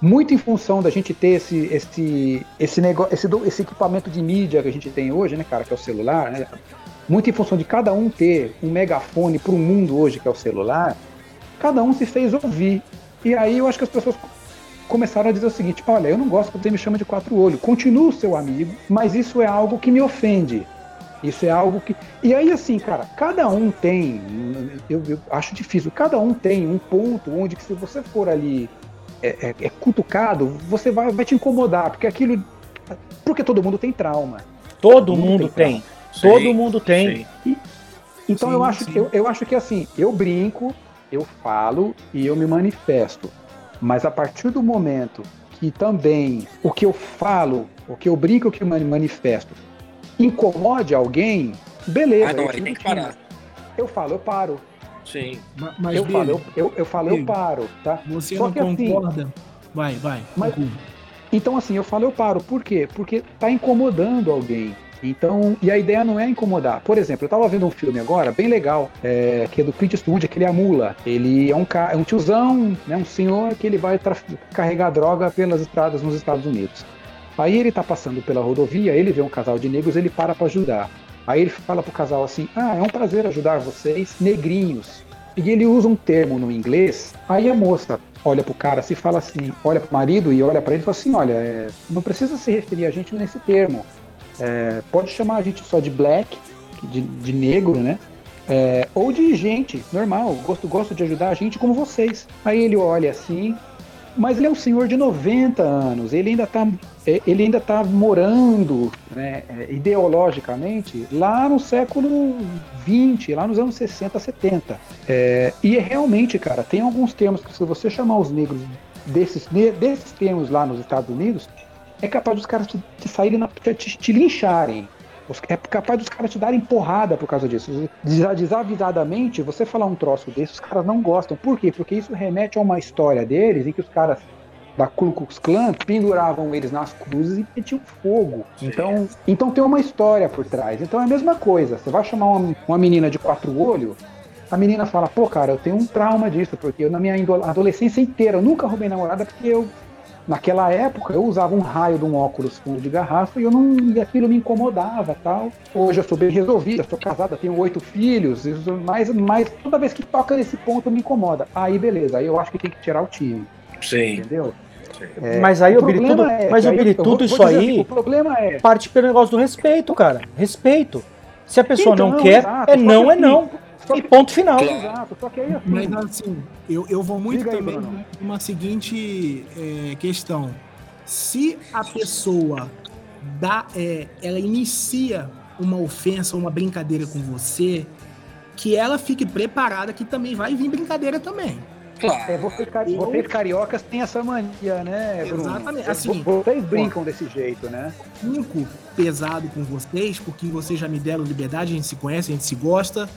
muito em função da gente ter esse, esse, esse, negócio, esse, esse equipamento de mídia que a gente tem hoje, né, cara, que é o celular, né? Muito em função de cada um ter um megafone para o mundo hoje, que é o celular, cada um se fez ouvir. E aí eu acho que as pessoas começaram a dizer o seguinte: olha, eu não gosto que você me chama de quatro olhos, continuo seu amigo, mas isso é algo que me ofende. Isso é algo que. E aí, assim, cara, cada um tem. Eu, eu acho difícil, cada um tem um ponto onde que se você for ali é, é- é cutucado, você vai, vai te incomodar, porque aquilo. Porque todo mundo tem trauma. Todo Não mundo tem tem. Todo mundo tem. Sim. Então Sim, eu acho sim. que eu, eu acho que assim, eu brinco, eu falo e eu me manifesto. Mas a partir do momento que também o que eu falo, o que eu brinco, o que eu mani- manifesto, incomode alguém, beleza. Ah, não, eu aí tiro tem que parar. Eu falo, eu paro. Sim. Ma- Mas eu Billy, falo, eu, eu, eu falo, eu Billy, paro, tá? você Só não que assim- concorda? Vai, vai. Mas-. Então, assim, eu falo, eu paro. Por quê? Porque tá incomodando alguém. Então, e a ideia não é incomodar. Por exemplo, eu tava vendo um filme agora, bem legal, é, que é do Clint Eastwood, aquele é a mula. Ele é um, é um tiozão, né, um senhor que ele vai carregar droga pelas estradas nos Estados Unidos. Aí ele tá passando pela rodovia, ele vê um casal de negros, ele para pra ajudar. Aí ele fala pro casal assim: Ah, é um prazer ajudar vocês, negrinhos. E ele usa um termo no inglês. Aí a moça olha pro cara assim, fala assim, olha pro marido e olha pra ele e fala assim: Olha, é, não precisa se referir a gente nesse termo. É, pode chamar a gente só de black, de, de negro, né? É, ou de gente normal, gosto, gosto de ajudar a gente como vocês. Aí ele olha assim, mas ele é um senhor de 90 anos, ele ainda tá, é, ele ainda tá morando né, é, ideologicamente lá no século 20, lá nos anos 60, 70. É, e é realmente, cara, tem alguns termos que se você chamar os negros desses, desses termos lá nos Estados Unidos, é capaz dos caras te, te saírem na, te- te lincharem. É capaz dos caras te darem porrada por causa disso. Desa- Desavisadamente, você falar um troço desse, os caras não gostam. Por quê? Porque isso remete a uma história deles em que os caras da Ku Klux Klan penduravam eles nas cruzes e metiam fogo. Então, então tem uma história por trás. Então é a mesma coisa. Você vai chamar uma, uma menina de quatro olhos, a menina fala, pô, cara, eu tenho um trauma disso, porque eu, na minha adolescência inteira eu nunca roubei namorada porque eu Naquela época eu usava um raio de um óculos fundo de garrafa e eu não e aquilo me incomodava tal. Hoje eu sou bem resolvida, sou casada, tenho oito filhos, isso- mas, mas toda vez que toca nesse ponto me incomoda. Aí beleza, aí eu acho que tem que tirar o time, Sim. entendeu? É, Mas aí, o ô, Billy, problema tudo, é mas, que ô, aí Billy, eu vou- tudo vou isso aí assim, o problema é parte pelo negócio do respeito, cara. Respeito. Se a pessoa Então, não quer, exato, é não, é não. Só E que- ponto final. Claro. Exato, só que aí assim, Mas assim, eu, eu vou muito Diga aí, também Bruno. numa seguinte é, questão. Se a pessoa dá, é, ela inicia uma ofensa, uma brincadeira com você, que ela fique preparada que também vai vir brincadeira também. Claro. é, vocês, cari- Eu- vocês cariocas têm essa mania, né, Bruno? Exatamente, assim, Vo- vocês brincam desse jeito, né? Cinco pesado com vocês, porque vocês já me deram liberdade, a gente se conhece, a gente se gosta,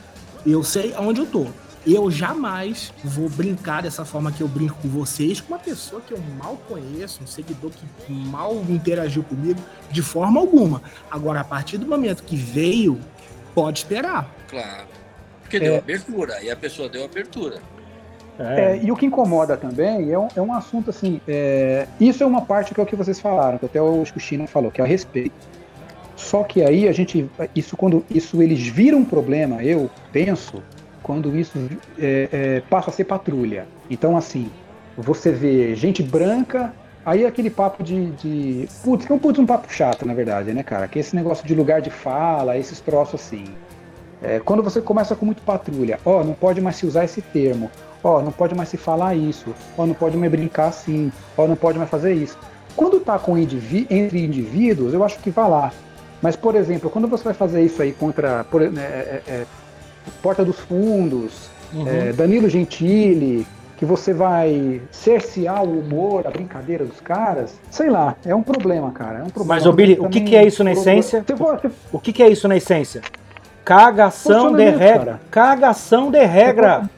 eu sei aonde eu tô. Eu jamais vou brincar dessa forma que eu brinco com vocês, com uma pessoa que eu mal conheço, um seguidor que mal interagiu comigo, de forma alguma. Agora, a partir do momento que veio, pode esperar. Claro. Porque deu abertura. E a pessoa deu abertura. É, e o que incomoda também é um, é um assunto assim. é, isso é uma parte que é o que vocês falaram, que até o China falou, que é o respeito. Só que aí a gente. Isso quando isso eles viram problema, eu penso, quando isso é, é, passa a ser patrulha. Então, assim, você vê gente branca. Aí é aquele papo de. de putz, que é um putz um papo chato, na verdade, né, cara? Que esse negócio de lugar de fala, esses troços assim. É, quando você começa com muito patrulha, ó, não pode mais se usar esse termo, ó, não pode mais se falar isso, ó, não pode mais brincar assim, ó, não pode mais fazer isso. Quando tá com indiví entre indivíduos, eu acho que vai lá. Mas, por exemplo, quando você vai fazer isso aí contra por, né, é, é, Porta dos Fundos, Uhum. é, Danilo Gentili, que você vai cercear o humor, a brincadeira dos caras, sei lá, é um problema, cara. É um problema. Mas, ô, Billy, o que que é isso na essência? O que, que é isso na essência? Cagação de regra. cara. Cagação de regra.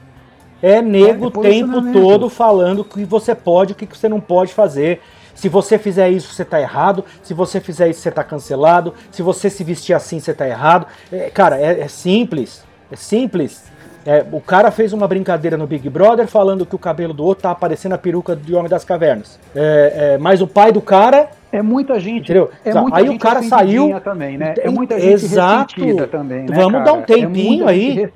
É nego É, o tempo todo falando o que você pode, o que você não pode fazer. Se você fizer isso, você tá errado. Se você fizer isso, você tá cancelado. Se você se vestir assim, você tá errado. É, cara, é, é simples. É simples. É, o cara fez uma brincadeira no Big Brother falando que o cabelo do outro tá aparecendo a peruca de Homem das Cavernas. É, é, mas o pai do cara É muita gente. Entendeu? É muita aí o gente cara ofendidinha saiu- também, né? É muita gente Exato. ressentida também, né, Vamos cara? dar um tempinho é muita aí.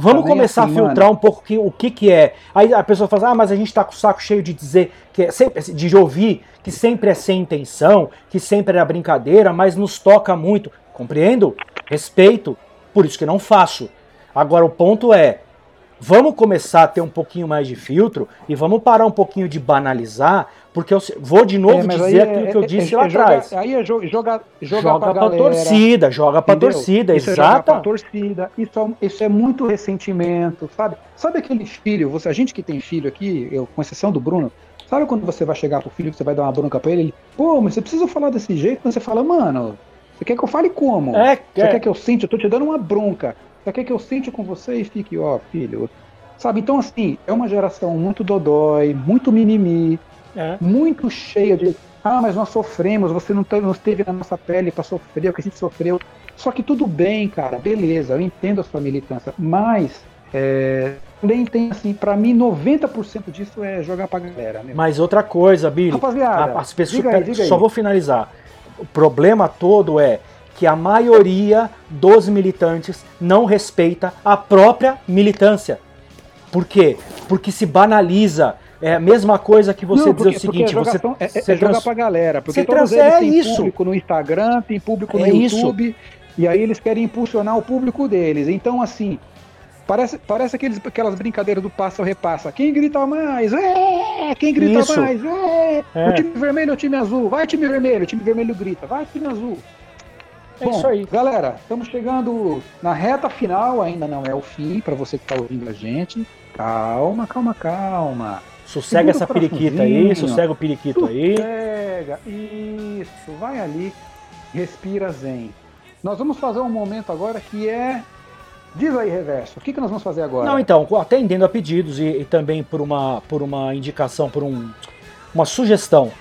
Vamos começar assim, a filtrar mano, um pouco que- o que que é. Aí a pessoa fala, ah, mas a gente tá com o saco cheio de dizer, que é sempre, de ouvir que sempre é sem intenção, que sempre é brincadeira, mas nos toca muito. Compreendo? Respeito. Por isso que não faço. Agora o ponto é, vamos começar a ter um pouquinho mais de filtro e vamos parar um pouquinho de banalizar, porque eu vou de novo É, dizer aquilo é- que eu é- disse é lá atrás. Aí é jo- jogar, jogar Joga pra, pra, galera, torcida, joga pra entendeu? torcida, Isso é exata. pra torcida. Isso é, isso é muito ressentimento, sabe? Sabe aquele filho, você, a gente que tem filho aqui, eu, com exceção do Bruno, sabe quando você vai chegar pro filho que você vai dar uma bronca pra ele, ele, pô, mas você precisa falar desse jeito, mas você fala, mano, você quer que eu fale como? É, Você é. quer que eu sinta? Eu tô te dando uma bronca. Você quer que eu sente com você e fique, ó, filho. Sabe? Então, assim, é uma geração muito dodói, muito mimimi, É. muito cheia de. Ah, mas nós sofremos, você não, não esteve na nossa pele para sofrer o que a gente sofreu. Só que tudo bem, cara, beleza, eu entendo a sua militância, mas é, também tem, assim, pra mim, 90% disso é jogar pra galera. Né? Mas outra coisa, Billy, Rapaziada, a- as pessoas, diga aí, diga aí. só vou finalizar. O problema todo é que a maioria dos militantes não respeita a própria militância. Por quê? Porque se banaliza. É a mesma coisa que você Não, dizer porque- o seguinte, porque você, é, é- você é jogar trans- pra galera, porque você trans- é isso. público no Instagram, tem público no É isso. YouTube, e aí eles querem impulsionar o público deles. Então, assim, parece, parece aqueles, aquelas brincadeiras do passa ou repassa. Quem grita mais? É! Quem grita Isso. mais? É! É. O time vermelho ou o time azul? Vai time vermelho, o time vermelho grita. Vai time azul. É Bom, isso aí. galera, estamos chegando na reta final, ainda não é o fim, para você que está ouvindo a gente. Calma, calma, calma. Sossega Segura essa periquita aí, sossega o periquito aí. Pega, isso, vai ali, respira zen. Nós vamos fazer um momento agora que é. Diz aí, Reverso, o que, que nós vamos fazer agora? Não, então, atendendo a pedidos e, e também por uma, por uma indicação, por um, uma sugestão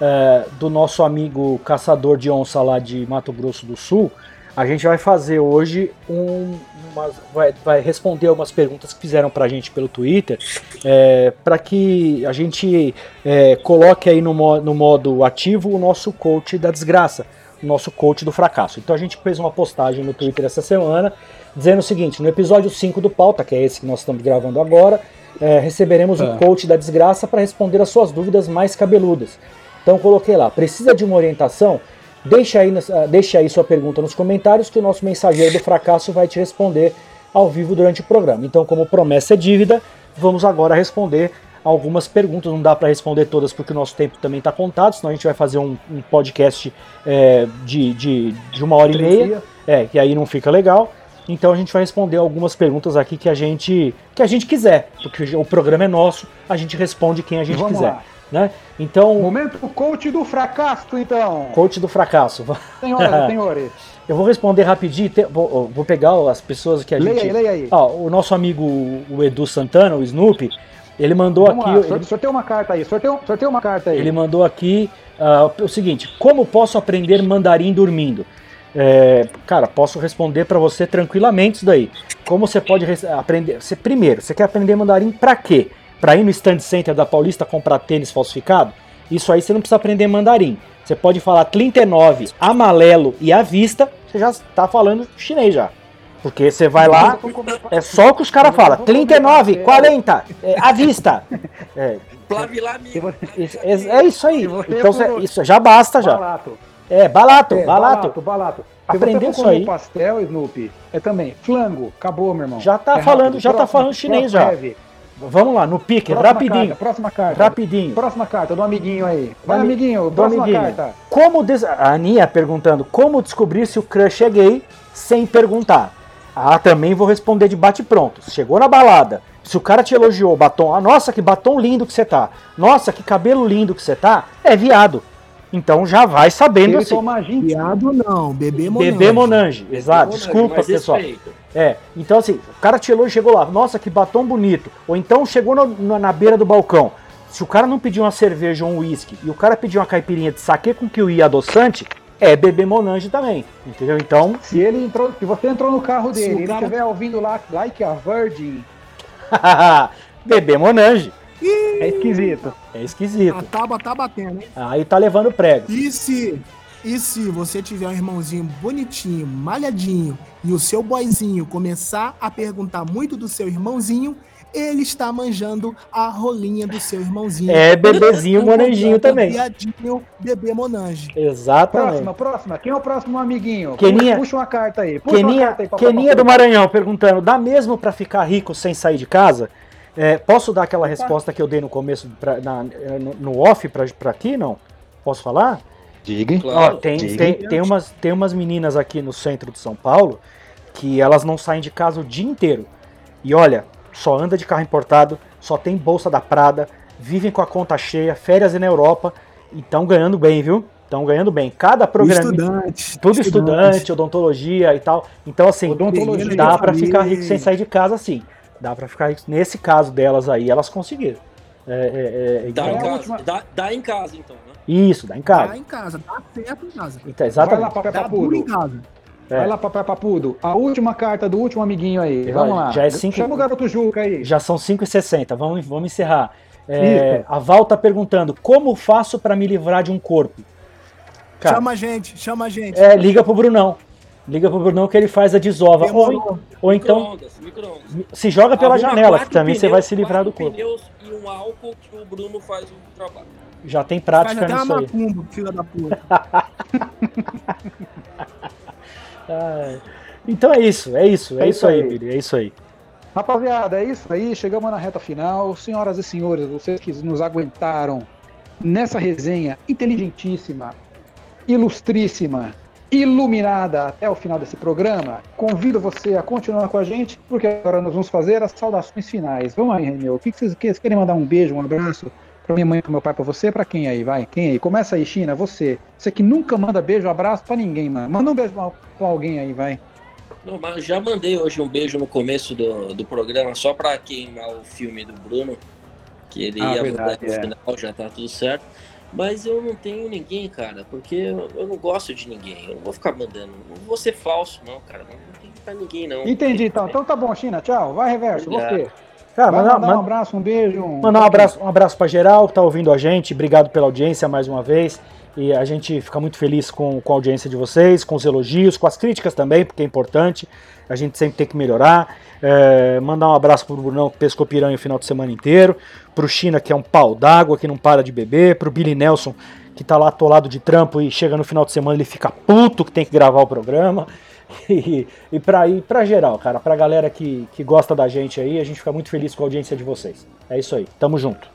é, do nosso amigo caçador de onça lá de Mato Grosso do Sul, a gente vai fazer hoje um. umas- vai, vai responder algumas perguntas que fizeram pra gente pelo Twitter, é, para que a gente é, coloque aí no, no modo ativo o nosso coach da desgraça, o nosso coach do fracasso. Então a gente fez uma postagem no Twitter essa semana dizendo o seguinte: no episódio 5 do Pauta, que é esse que nós estamos gravando agora, é, receberemos o Ah. coach da desgraça para responder as suas dúvidas mais cabeludas. Então coloquei lá: precisa de uma orientação? Deixa aí, deixa aí sua pergunta nos comentários que o nosso mensageiro do fracasso vai te responder ao vivo durante o programa. Então, como promessa é dívida, vamos agora responder algumas perguntas. Não dá para responder todas porque o nosso tempo também está contado, senão a gente vai fazer um, um podcast é, de, de, de uma hora e meia. É, que aí não fica legal. Então a gente vai responder algumas perguntas aqui que a gente que a gente quiser, porque o programa é nosso, a gente responde quem a gente Vamos quiser, lá. Né? Então, Momento coach do fracasso, então. coach do fracasso. Senhoras e senhores, Eu vou responder rapidinho, te- vou, pegar as pessoas que a leia gente aí, leia aí. Ó, o nosso amigo o Edu Santana, o Snoopy, ele mandou Vamos aqui, lá, ele, uma carta aí, sorteia uma carta aí. ele mandou aqui ah, o seguinte: como posso aprender mandarim dormindo? É, cara, posso responder para você tranquilamente isso daí. Como você pode aprender? Você, primeiro, você quer aprender mandarim pra quê? Pra ir no stand center da Paulista comprar tênis falsificado? Isso aí você não precisa aprender mandarim. Você pode falar 39, amarelo e à vista, você já tá falando chinês já. Porque você vai lá, é só o que os caras falam. 39, 40, é, à vista. É, é, é isso aí. Então você- isso já basta já. Balato. É, balato, É, balato. balato, Aprendeu isso aí. pastel, Snoopy, é também flango. Acabou, meu irmão. Já tá É falando- rápido. já tá falando chinês já. Vamos lá, no pique, Próxima rapidinho. Carta, próxima carta. Rapidinho. Próxima carta do amiguinho aí. Vai, Ami- amiguinho. do Próxima amiguinho. carta. Como des... A Aninha perguntando como descobrir se o crush é gay sem perguntar. Ah, também vou responder de bate-pronto. Chegou na balada, se o cara te elogiou, batom, ah, nossa, que batom lindo que você tá. Nossa, que cabelo lindo que você tá. É viado. Então já vai sabendo Ele assim. toma. Viado não, bebê monange. Bebê Monange, exato. Desculpa, Mas pessoal. respeito. É, então assim, o cara te elogiou, chegou lá, nossa, que batom bonito. Ou então chegou no- na, na beira do balcão. Se o cara não pediu uma cerveja ou um uísque e o cara pediu uma caipirinha de saquê com kiwi adoçante, é bebê monange também, entendeu? Então, Se ele entrou, se você entrou no carro dele, e cara- estiver ouvindo lá Like a Virgin, bebê monange, é esquisito. é esquisito. A tábua tá batendo, hein? Aí tá levando prego. E se, e se você tiver um irmãozinho bonitinho, malhadinho, e o seu boyzinho começar a perguntar muito do seu irmãozinho, ele está manjando a rolinha do seu irmãozinho. É bebezinho monanjinho também. Viadinho, bebê monange. Exatamente. Próxima, próxima. Quem é o próximo amiguinho? Keninha- Puxa uma carta aí. Puxa uma Keninha, carta aí. papai, Keninha do. Maranhão perguntando: dá mesmo pra ficar rico sem sair de casa? É, posso dar aquela resposta que eu dei no começo, pra- na- no, no off pra, pra aqui? Não? Posso falar? Diga. Claro. Ó, tem, diga. tem, tem, umas, tem umas meninas aqui no centro de São Paulo que elas não saem de casa o dia inteiro. E olha, só anda de carro importado, só tem bolsa da Prada, vivem com a conta cheia, férias na Europa e estão ganhando bem, viu? Estão ganhando bem. Cada programa. Estudante. Tudo estudante, odontologia e tal. Então, assim, Odontologia. dá pra família. ficar rico sem sair de casa, sim. Dá pra ficar. Nesse caso delas aí, elas conseguiram. É, é, é, Dá, É em a casa. última- Dá, dá em casa, então, né? Isso, dá em casa. em casa, tá certo em casa. Então, Vai lá, exatamente. papai Tá duro em papudo. casa. É. Vai lá, papai papudo. A última carta do último amiguinho aí. Vai, Vamos lá. já é cinco- Chama o garoto Juca aí. Já são 5h60, vamos, vamos encerrar. É, a Val tá perguntando: como faço pra me livrar de um corpo? Cara, Chama a gente, chama a gente. é, liga pro Brunão. Liga pro Brunão que ele faz a desova. Ou, ou então Micro-ondas, micro-ondas. se joga pela Arruma janela, que também você vai se pneus, livrar do corpo. pneus e um álcool que o Bruno faz o trabalho. Já tem Faz prática até uma nisso aí. macumba, filha da puta. Ai. Então é isso, é isso, é, É isso isso aí, aí. Billy, é isso aí. Rapaziada, é isso aí. Chegamos na reta final. Senhoras e senhores, vocês que nos aguentaram nessa resenha inteligentíssima, ilustríssima, iluminada até o final desse programa, convido você a continuar com a gente, porque agora nós vamos fazer as saudações finais. Vamos aí, Renê. O que vocês, que- vocês querem mandar um beijo, um abraço pra minha mãe, pro meu pai, pra você, pra quem aí? Vai, quem aí? Começa aí, China, você. Você que nunca manda beijo, abraço pra ninguém, mano. Manda um beijo pra, pra alguém aí, vai. Não, mas já mandei hoje um beijo no começo do, do programa, só pra queimar o filme do Bruno, que ele Ah, ia verdade, mudar no é. final, já tá tudo certo. Mas eu não tenho ninguém, cara, porque eu, eu não gosto de ninguém. Eu não vou ficar mandando. Não vou ser falso, não, cara. Não, tem que pra ninguém, não. Entendi, então. Então tá bom, China. Tchau. Vai, reverso. Obrigado. Você. Cara, Vai mandar, mandar um manda- abraço, um beijo. Um... mandar um abraço, um abraço pra geral que tá ouvindo a gente. Obrigado pela audiência mais uma vez. E a gente fica muito feliz com, com a audiência de vocês, com os elogios, com as críticas também, porque é importante. A gente sempre tem que melhorar. É, mandar um abraço pro Brunão que pescou piranha o final de semana inteiro. Pro China, que é um pau d'água, que não para de beber. Pro Billy Nelson, que tá lá atolado de trampo e chega no final de semana ele fica puto que tem que gravar o programa. E, e pra, e pra geral, cara, pra galera que, que gosta da gente aí, a gente fica muito feliz com a audiência de vocês. É isso aí, tamo junto.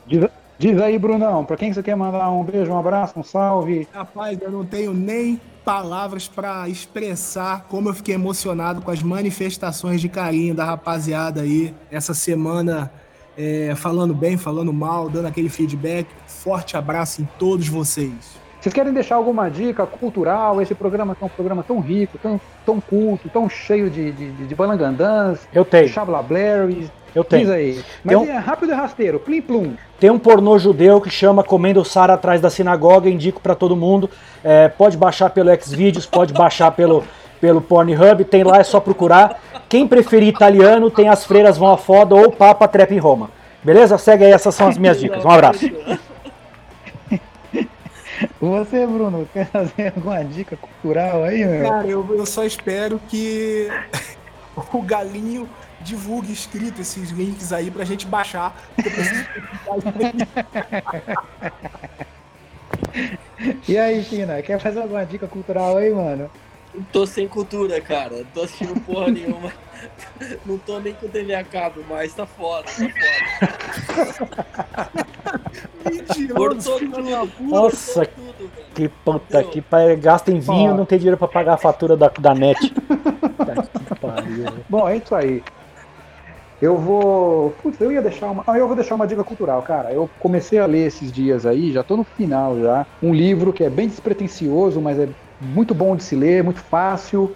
Diz, aí, Brunão, pra quem você quer mandar um beijo, um abraço, um salve? Rapaz, eu não tenho nem palavras pra expressar como eu fiquei emocionado com as manifestações de carinho da rapaziada aí essa semana, é, falando bem, falando mal, dando aquele feedback. Forte abraço em todos vocês. Vocês querem deixar alguma dica cultural? Esse programa é um programa tão rico, tão, tão culto, tão cheio de, de, de, de balangandãs, Eu tenho, chablablary. eu Diz tenho. aí. Mas um- é rápido e rasteiro, plim plum. Tem um pornô judeu que chama Comendo Sara atrás da sinagoga, indico pra todo mundo. É, pode baixar pelo Xvideos, pode baixar pelo, pelo Pornhub, tem lá, é só procurar. Quem preferir italiano, tem As Freiras Vão à Foda ou Papa Trepa em Roma. Beleza? Segue aí, essas são as minhas dicas. Um abraço. Você, Bruno, quer fazer alguma dica cultural aí, meu? Cara, eu, eu só espero que o Galinho divulgue escrito esses links aí pra gente baixar. E aí, China, quer fazer alguma dica cultural aí, mano? Tô sem cultura, cara. Tô assistindo porra nenhuma. Não tô nem com TV a cabo mais, tá foda, tá foda. Mentiroso. Nossa, tudo, velho. Que puta que pariu. Gasta em vinho, Ó. não tem dinheiro pra pagar a fatura da, da net. Puta que pariu. Bom, é isso aí. Eu vou. Putz, eu ia deixar uma. Ah, eu vou deixar uma dica cultural, cara. Eu comecei a ler esses dias aí, já tô no final já. Um livro que é bem despretensioso, mas é muito bom de se ler, muito fácil.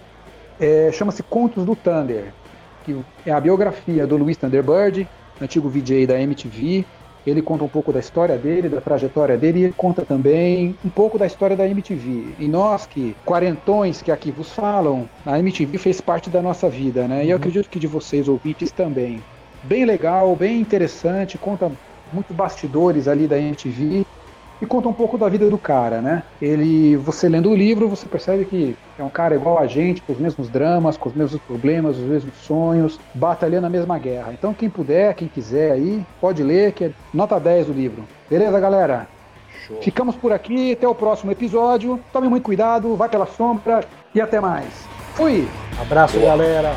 É, Chama-se Contos do Thunder, que é a biografia do Luiz Thunderbird, antigo VJ da MTV. Ele conta um pouco da história dele, da trajetória dele, e conta também um pouco da história da MTV. E nós que, quarentões que aqui vos falam, a MTV fez parte da nossa vida, né? E eu acredito que de vocês, ouvintes, também. Bem legal, bem interessante, conta muitos bastidores ali da MTV e conta um pouco da vida do cara, né? Ele, você lendo o livro, você percebe que é um cara igual a gente, com os mesmos dramas, com os mesmos problemas, os mesmos sonhos, batalhando a mesma guerra. Então, quem puder, quem quiser aí, pode ler, que é nota 10 do livro. Beleza, galera? Show. Ficamos por aqui, até o próximo episódio. Tome muito cuidado, vai pela sombra e até mais. Fui! Abraço, galera.